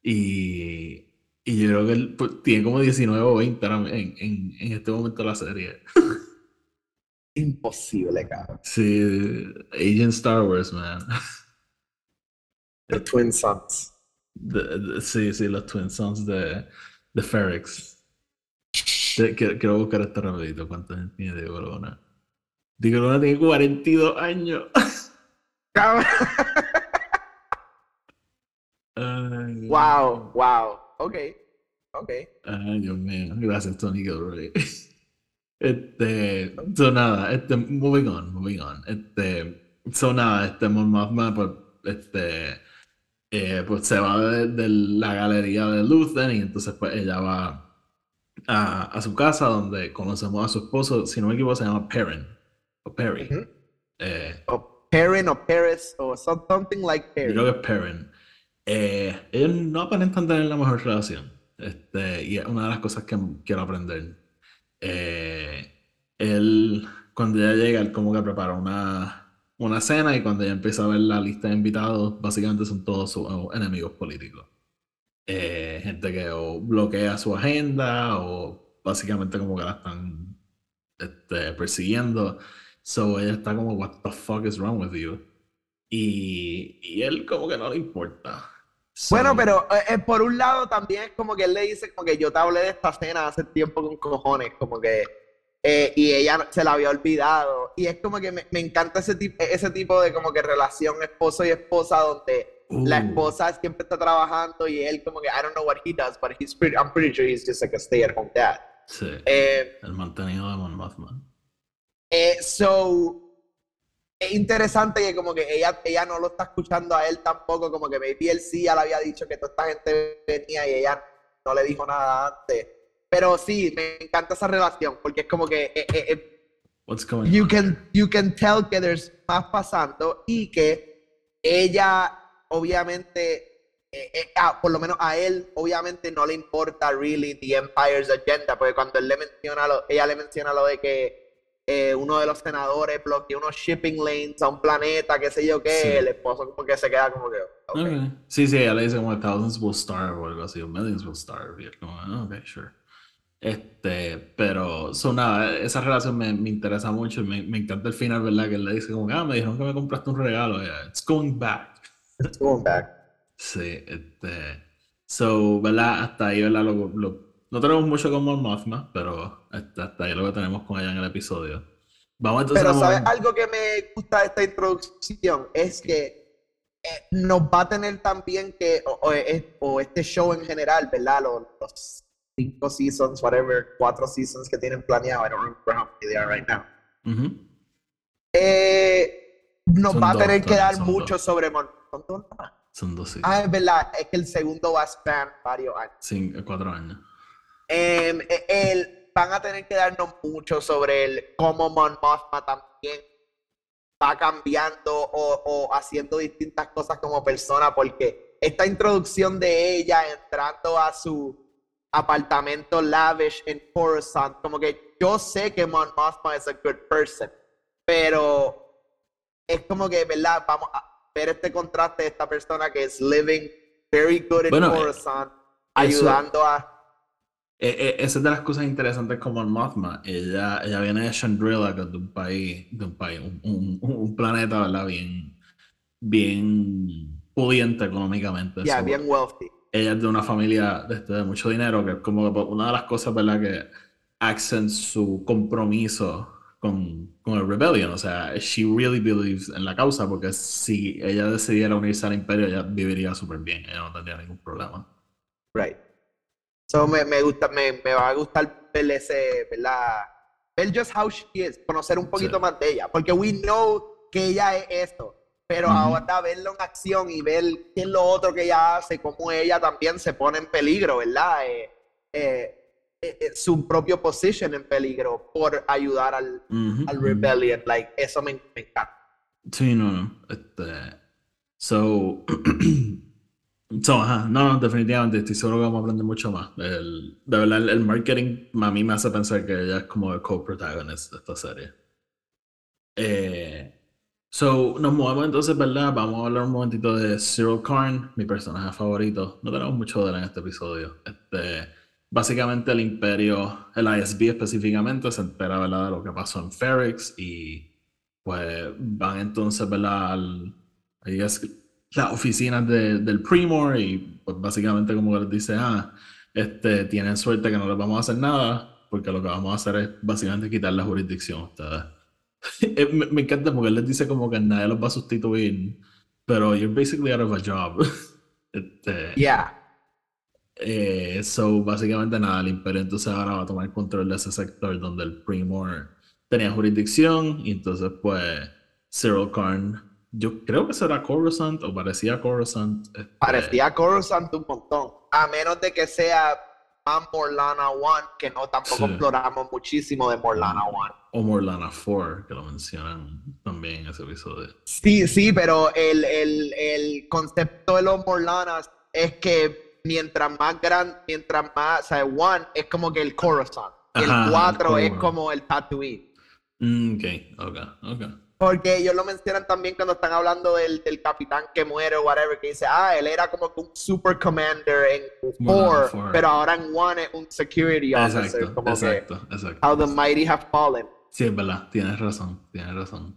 Y, y yo creo que él pues, tiene como 19 o 20 ahora en, en, en este momento de la serie. Imposible, cabrón. Sí, Agent Star Wars, man. The Twin Sons. De- sí, sí, los Twin Sons de, de Ferrex. Quiero, quiero buscar esto rapidito. ¿Cuántos años tiene Diego Luna? Diego Luna tiene 42 años. Cabrón. Ay, Wow, wow. Ok, ok. Ay, Dios mío. Gracias, Tony Gilroy. Este, so nada, este, moving on, moving on. Este, so nada, este Mon pues, este, eh, pues se va de, de la galería de Luthen y entonces pues ella va a, a su casa donde conocemos a su esposo, si no me equivoco se llama Perrin o Perry. Eh, O Perrin o Paris o some- something like yo Perry. creo que es Perrin. Eh, ellos no aparentan tener la mejor relación. Este, y es una de las cosas que quiero aprender. Eh, él, cuando ella llega, él como que prepara una, una cena y cuando ella empieza a ver la lista de invitados, básicamente son todos sus enemigos políticos. Eh, gente que bloquea su agenda o básicamente como que la están este, persiguiendo. So ella está como, what the fuck is wrong with you? Y, y él como que no le importa. Bueno, pero eh, eh, por un lado también es como que él le dice como que yo te hablé de esta cena hace tiempo con cojones, como que y ella se la había olvidado y es como que me, me encanta ese ese tipo de como que relación esposo y esposa donde la Uh. esposa siempre está trabajando y él como que I don't know what he does, but he's pretty, I'm pretty sure he's just like a stay at home dad. Sí, Eh, el mantenido de Mon Mothma. eh, so, es interesante que como que ella, ella no lo está escuchando a él tampoco, como que maybe él sí ya le había dicho que toda esta gente venía y ella no le dijo nada antes. Pero sí, me encanta esa relación, porque es como que eh, eh, eh, What's going you on? can, you can tell que there's más pasando y que ella obviamente, eh, eh, ah, por lo menos a él obviamente no le importa really the Empire's agenda, porque cuando él le menciona lo, ella le menciona lo de que eh, uno de los senadores bloqueó unos shipping lanes a un planeta, qué sé yo qué, Sí. el esposo como que se queda como que, ok. Ok. Sí, sí, ella le dice como thousands will starve o algo así, o millions will starve. Y es como, ah, ok, sure. Este, pero, so nada, esa relación me, me interesa mucho y me, me encanta el final, ¿verdad? Que él le dice como, ah, me dijeron que me compraste un regalo, yeah, it's going back. It's going back. Sí, este, so, ¿verdad? Hasta ahí, ¿verdad? Lo, lo- no tenemos mucho con Mon Mothma, pero este, hasta ahí lo que tenemos con ella en el episodio. Vamos entonces Pero ¿sabes algo que me gusta de esta introducción? Es que eh, nos va a tener también que, o, o es- o este show en general, ¿verdad? Los, los cinco seasons, whatever, cuatro seasons que tienen planeado, I don't remember how many they are right now. Ujú. Eh, nos Son va a dos, tener que dar mucho dos. sobre Mon- ¿son dos? Son dos, sí. Ah, es verdad, es que el segundo va a span varios años. Cin- cuatro años. Em, eh, el- van a tener que darnos mucho sobre el cómo Mon Mothma también va cambiando o, o haciendo distintas cosas como persona, porque esta introducción de ella entrando a su apartamento lavish en Coruscant, como que yo sé que Mon Mothma es a good person, pero es como que, ¿verdad? Vamos a ver este contraste de esta persona que es living very good in Bueno, Coruscant, eso- ayudando a... Eh, eh, esa es de las cosas interesantes como el Mothma. Ella, ella viene de Chandrila, que es de un país, de un país, un, un- un planeta, ¿verdad? Bien, bien pudiente económicamente. Yeah, So, bien wealthy. ella es de una familia de, este, de mucho dinero, que es como una de las cosas, ¿verdad? Que accent su compromiso con, con el Rebellion. O sea, she really believes en la causa, porque si ella decidiera unirse al Imperio, ella viviría súper bien, ella no tendría ningún problema. Right. So me, me gusta, me, me va a gustar ver ese, ¿verdad? Ver just how she is, conocer un poquito Sí. más de ella, porque we know que ella es esto, pero ahora verlo en acción y ver qué es lo otro que ella hace, cómo ella también se pone en peligro, ¿verdad? Eh, eh, su propio position en peligro por ayudar al, al rebellion, like, eso me, me encanta. Sí, no, no. Este. So. so, ajá. No, no, definitivamente. Estoy seguro que vamos a aprender mucho más. El- de verdad, el, el marketing a mí me hace pensar que ella es como el co-protagonist de esta serie. Eh, so, nos movemos entonces, ¿verdad? Vamos a hablar un momentito de Cyril Karn, mi personaje favorito. No tenemos mucho de él en este episodio. Este, básicamente el imperio, el ISB específicamente, se entera, ¿verdad? De lo que pasó en Ferrix y pues van entonces, ¿verdad? Al, las oficinas de- del Primor y pues básicamente como que les dice, ah, este, tienen suerte que no les vamos a hacer nada porque lo que vamos a hacer es básicamente quitar la jurisdicción a ustedes. Eh, me, me encanta porque él les dice como que nadie los va a sustituir, pero you're basically out of a job. Este, Yeah. Eh, so, básicamente nada, el imperio entonces ahora va a tomar control de ese sector donde el Primor tenía jurisdicción y entonces pues Cyril Karn, yo creo que será Coruscant o parecía Coruscant. este, Parecía Coruscant un montón. A menos de que sea más Morlana One, que no tampoco Sí. exploramos muchísimo de Morlana One. O Morlana 4, que lo mencionan también en ese episodio. Sí, sí, pero el, el, el concepto de los Morlanas es que mientras más grande, mientras más, o sea, One es como que el Coruscant. Y Ajá, el 4 el es como el Tatooine. Mm, ok, ok, ok. Porque ellos lo mencionan también cuando están hablando del, del capitán que muere o whatever, que dice, ah, él era como un super commander en Morlana 4, four. pero ahora en One es un security officer. Exacto, como exacto, que, exacto. how the mighty have fallen. Sí, es verdad, tienes razón, tienes razón.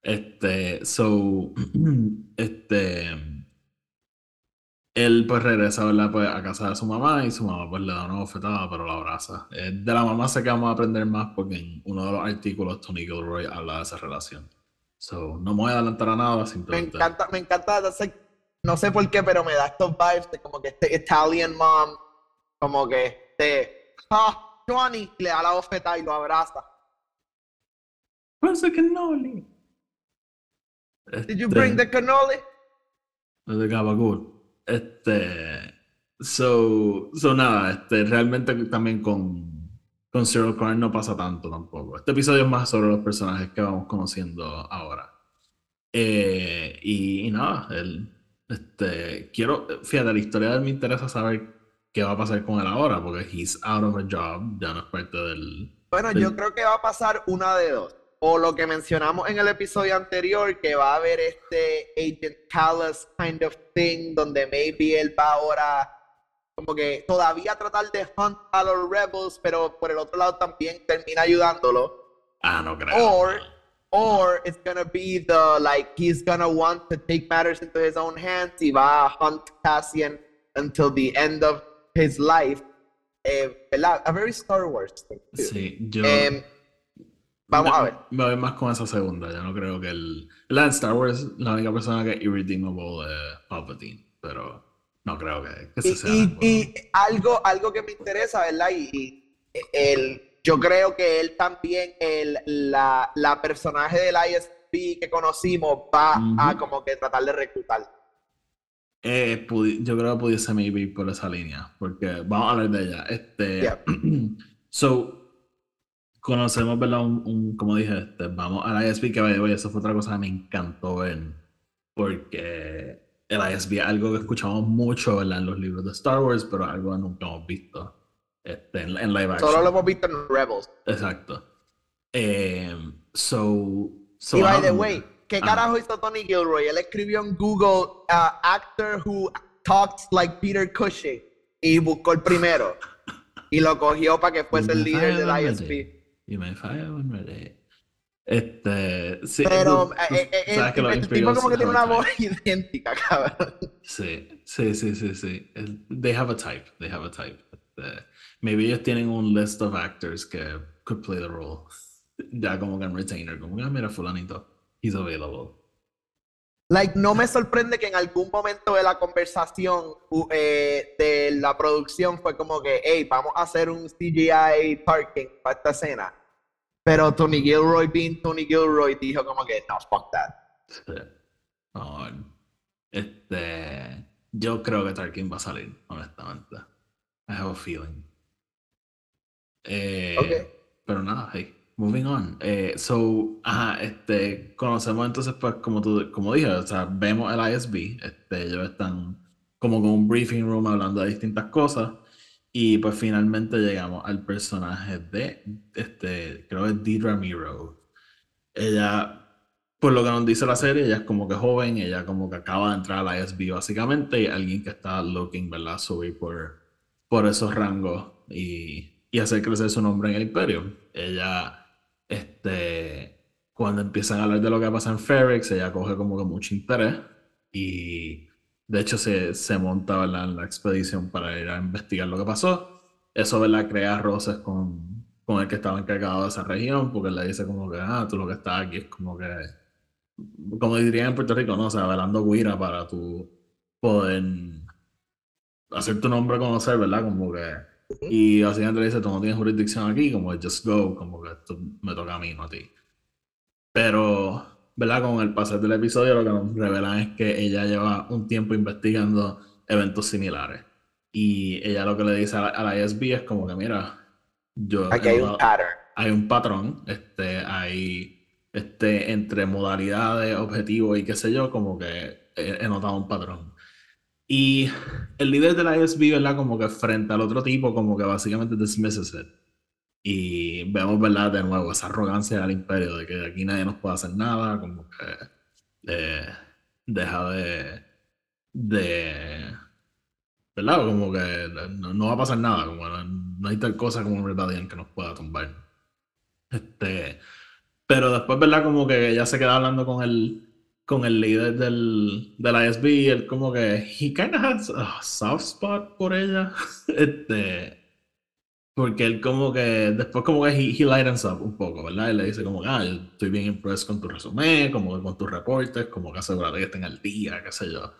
Este, so, este, él pues regresa, ¿verdad? Pues a casa de su mamá y su mamá pues le da una bofetada, pero la abraza. Eh, de la mamá sé que vamos a aprender más porque en uno de los artículos Tony Gilroy habla de esa relación. So, no me voy a adelantar a nada, Me simplemente. encanta, me encanta, no sé, por qué, pero me da estos vibes de como que este Italian mom, como que este, ah, Johnny, le da la bofetada y lo abraza. Que no, Lee. Did you Este- bring the cannoli? de Gabagool. Este. So, so nada, este, realmente también con, con Cyril Karn no pasa tanto tampoco. Este episodio es más sobre los personajes que vamos conociendo ahora. Eh, y, y nada, el, este, quiero, fíjate, la historia de él me interesa saber qué va a pasar con él ahora, porque he's out of a job, ya no es parte del. Bueno, Sí. yo creo que va a pasar una de dos. O lo que mencionamos en el episodio anterior, que va a haber este Agent Callus kind of thing, donde maybe él va ahora como que todavía tratar de hunt a los rebels, pero por el otro lado también termina ayudándolo. Ah, no creo. Or, or it's gonna be the like he's gonna want to take matters into his own hands y va a hunt Cassian until the end of his life. Eh. A very Star Wars thing. too. Sí, yo. Em, vamos me, a ver. Me voy más con esa segunda. Yo no creo que el. La en Star Wars, la única persona que es irredeemable es Palpatine. Pero no creo que, que Y, se sea. y- y algo, algo que me interesa, ¿verdad? Y, y el, yo creo que él también, el, la, la personaje del ISP que conocimos va a Ujú. como que tratar de reclutar. Eh, yo creo que pudiese maybe por esa línea. Porque vamos a hablar de ella. Este. Yeah. so. Conocemos, ¿verdad? Un, un- como dije, este, vamos al ISP que vaya, eso fue otra cosa que me encantó ver. Porque el ISB es algo que escuchamos mucho, ¿verdad? En los libros de Star Wars, pero algo que nunca hemos visto este, en, en live action. Solo lo hemos visto en Rebels. Exacto. Eh, so, so y by the way, ¿qué carajo hizo Tony Gilroy? Él escribió en Google uh, actor who talks like Peter Cushing y buscó el primero. Y lo cogió para que fuese el líder del ISP. You may fire. Este, sí, Pero eh, eh, el, tipo como que tiene una voz idéntica, cabrón. Sí, sí, sí, sí, sí. They have a type. They have a type. Este, maybe ellos tienen un list of actors que could play the role. Ya como que en retainer, como que ah, mira fulanito, he's available. Like, no me sorprende que en algún momento de la conversación eh, de la producción fue como que, hey, vamos a hacer un CGI Tarkin para esta escena. Pero Tony Gilroy, being Tony Gilroy, dijo como que, no, fuck that. No, este, yo creo que Tarkin va a salir, honestamente. I have a feeling. Eh, Ok. Pero nada, hey, moving on. Eh, so, ajá, este, conocemos entonces, pues, como tú, como dije, o sea, vemos el ISB, este, ellos están como con un briefing room hablando de distintas cosas. Y pues finalmente llegamos al personaje de, este, creo que es Deidre Miro. Ella, por lo que nos dice la serie, ella es como que joven, ella como que acaba de entrar a la ISB básicamente, y alguien que está looking, ¿verdad? Subir por, por esos rangos y, y hacer crecer su nombre en el imperio. Ella, este, cuando empiezan a hablar de lo que pasa en Ferrex, ella coge como que mucho interés y de hecho se, se monta, ¿verdad? En la expedición para ir a investigar lo que pasó. Eso, ¿verdad? Crea roces con, con el que estaba encargado de esa región, porque le dice como que, ah, tú lo que estás aquí es como que, como dirían en Puerto Rico, ¿no? O sea, velando guira para tu poder hacer tu nombre conocer, ¿verdad? Como que... Y básicamente le dice, tú no tienes jurisdicción aquí, como que just go, como que esto me toca a mí, no a ti. Pero, ¿verdad? Con el pasar del episodio lo que nos revelan es que ella lleva un tiempo investigando eventos similares. Y ella lo que le dice a la, a la ISB es como que, mira, yo... Aquí hay un pattern. hay un patrón, este, hay, este, entre modalidades, objetivos y qué sé yo, como que he, he notado un patrón. Y el líder de la ISB, ¿verdad? Como que frente al otro tipo, como que básicamente dismisses it. Y vemos, ¿verdad? De nuevo, esa arrogancia del imperio, de que aquí nadie nos puede hacer nada, como que eh, deja de, de, ¿verdad? Como que no, no va a pasar nada, como no, no hay tal cosa como un Rebellion que nos pueda tumbar. Este, pero después, ¿verdad? Como que ella se queda hablando con el, con el líder del, del ISB él como que, he kind of has a soft spot por ella. Este, porque él como que, después como que he, he lightens up un poco, ¿verdad? Y le dice como ah, estoy bien impressed con tu resumen, como que con tus reportes, como que asegúrate que estén al día, qué sé yo.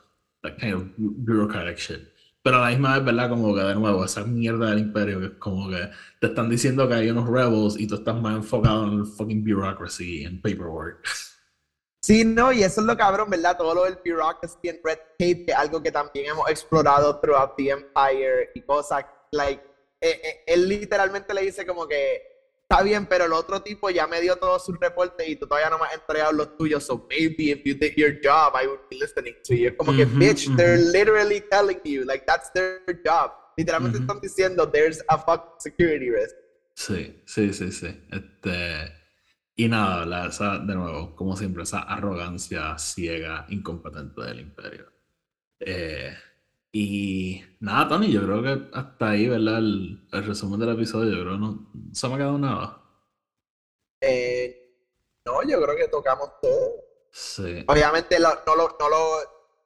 That kind of bureaucratic shit. Pero a la misma vez, ¿verdad? Como que de nuevo, esa mierda del imperio, que es como que te están diciendo que hay unos rebels y tú estás más enfocado en el fucking bureaucracy, en paperwork. Sí, no, y eso es lo cabrón, ¿verdad? Todo lo del bureaucracy and red tape, que es algo que también hemos explorado throughout the Empire y cosas, like, eh, eh, él literalmente le dice como que, está bien, pero el otro tipo ya me dio todos sus reportes y tú todavía no me has entregado los tuyos, so maybe if you did your job, I would be listening to you. Como que, Ujú, bitch, they're literally telling you, like, that's their job. Literalmente Ujú. están diciendo, there's a fucking security risk. Sí, sí, sí, sí. Este, y nada, ¿verdad? Esa, de nuevo, como siempre, esa arrogancia ciega, incompetente del imperio. Eh, y nada, Tony, yo creo que hasta ahí, ¿verdad? El, el resumen del episodio, yo creo que no, se me ha quedado nada. Eh, no, yo creo que tocamos todo. Sí. Obviamente lo- no, lo, no lo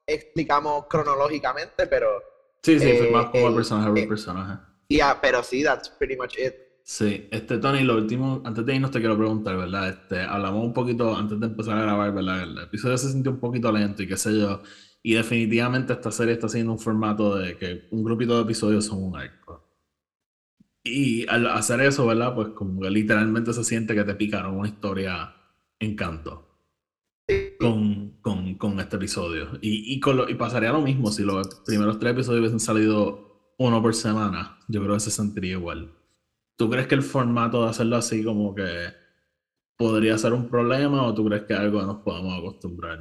explicamos cronológicamente, pero Sí, sí, fue Eh, más como el el- personaje por eh, personaje. yeah, pero sí, that's pretty much it. Sí, este Tony, lo último, antes de irnos te quiero preguntar, ¿verdad? Este, hablamos un poquito antes de empezar a grabar, ¿verdad? El episodio se sintió un poquito lento y qué sé yo. Y definitivamente esta serie está haciendo un formato de que un grupito de episodios son un arco. Y al hacer eso, ¿verdad? Pues como que literalmente se siente que te picaron una historia en canto con, con, con este episodio. Y, y, con lo- y pasaría lo mismo si los primeros tres episodios hubiesen salido uno por semana. Yo creo que se sentiría igual. ¿Tú crees que el formato de hacerlo así como que podría ser un problema o tú crees que algo nos podemos acostumbrar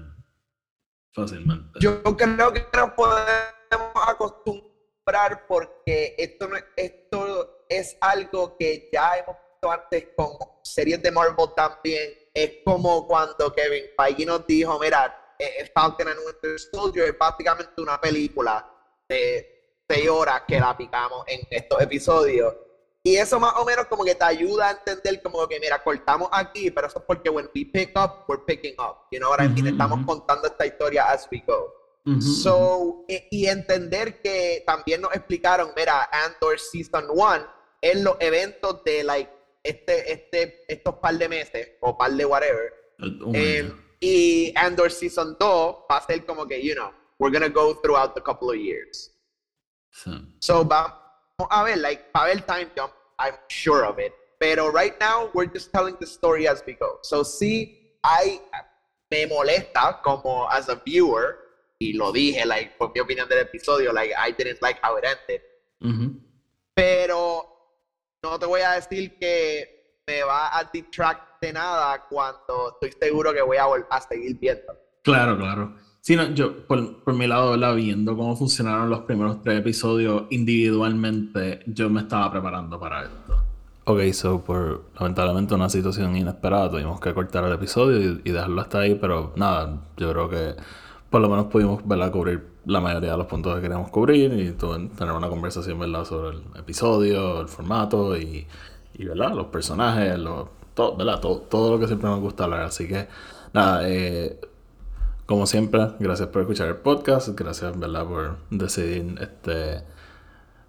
fácilmente? Yo creo que nos podemos acostumbrar porque esto, esto es algo que ya hemos visto antes con series de Marvel también. Es como cuando Kevin Feige nos dijo, mira, eh, Falcon and Winter Soldier es prácticamente una película de seis horas que la picamos en estos episodios. Y eso más o menos como que te ayuda a entender como que, mira, cortamos aquí, pero eso es porque when we pick up, we're picking up. You know what I mean? Ujú, Estamos ujú. contando esta historia as we go. Ujú, ujú. So, e- y entender que también nos explicaron, mira, Andor Season 1 es los eventos de, like, este, este, estos par de meses, o par de whatever. Un Eh, y Andor Season 2 va a ser como que, you know, we're gonna go throughout the couple of years. Sí. So, vamos a ver, like, para ver time jump, I'm sure of it. Pero right now, we're just telling the story as we go. So, sí, hay, me molesta como as a viewer, y lo dije, like, por mi opinión del episodio, like, I didn't like how it ended. Pero no te voy a decir que me va a detract de nada cuando estoy seguro que voy a, a seguir viendo. Claro, claro. Sí, no, yo, por, por mi lado, ¿verdad? Viendo cómo funcionaron los primeros tres episodios individualmente, yo me estaba preparando para esto. Ok, so por lamentablemente una situación inesperada tuvimos que cortar el episodio y, y dejarlo hasta ahí, pero nada, yo creo que por lo menos pudimos ¿verdad? cubrir la mayoría de los puntos que queríamos cubrir y tener una conversación ¿verdad? sobre el episodio, el formato y, y ¿verdad? los personajes, los, todo, ¿verdad? Todo, todo lo que siempre nos gusta hablar. Así que nada, eh, como siempre, gracias por escuchar el podcast, gracias ¿verdad? por decidir este,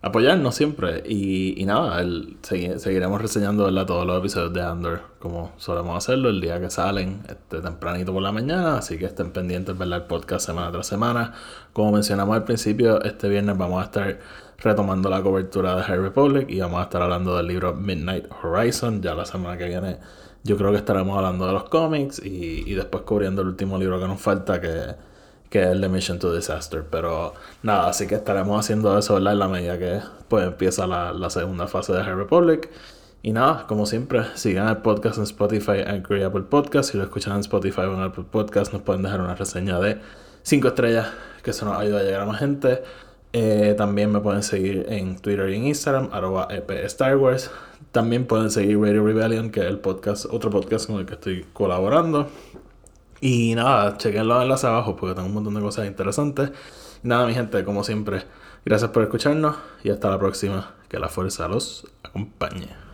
apoyarnos siempre. Y, y nada, el- segui- seguiremos reseñando ¿verdad? todos los episodios de Andor como solemos hacerlo el día que salen, este, tempranito por la mañana. Así que estén pendientes ¿verdad? el podcast semana tras semana. Como mencionamos al principio, este viernes vamos a estar retomando la cobertura de High Republic y vamos a estar hablando del libro Midnight Horizon. Ya la semana que viene yo creo que estaremos hablando de los cómics y, y después cubriendo el último libro que nos falta que, que es el de Mission to Disaster. Pero nada, así que estaremos haciendo eso en la medida que pues empieza la, la segunda fase de High Republic. Y nada, como siempre, sigan el podcast en Spotify, Anchor y Apple Podcast. Si lo escuchan en Spotify o en Apple Podcast, nos pueden dejar una reseña de 5 estrellas, que eso nos ayuda a llegar a más gente. Eh, también me pueden seguir en Twitter y en Instagram, arroba EP Star Wars. También pueden seguir Radio Rebellion, que es el podcast, otro podcast con el que estoy colaborando. Y nada, chequen los enlaces abajo porque tengo un montón de cosas interesantes. nada, mi gente, como siempre, gracias por escucharnos y hasta la próxima. Que la fuerza los acompañe.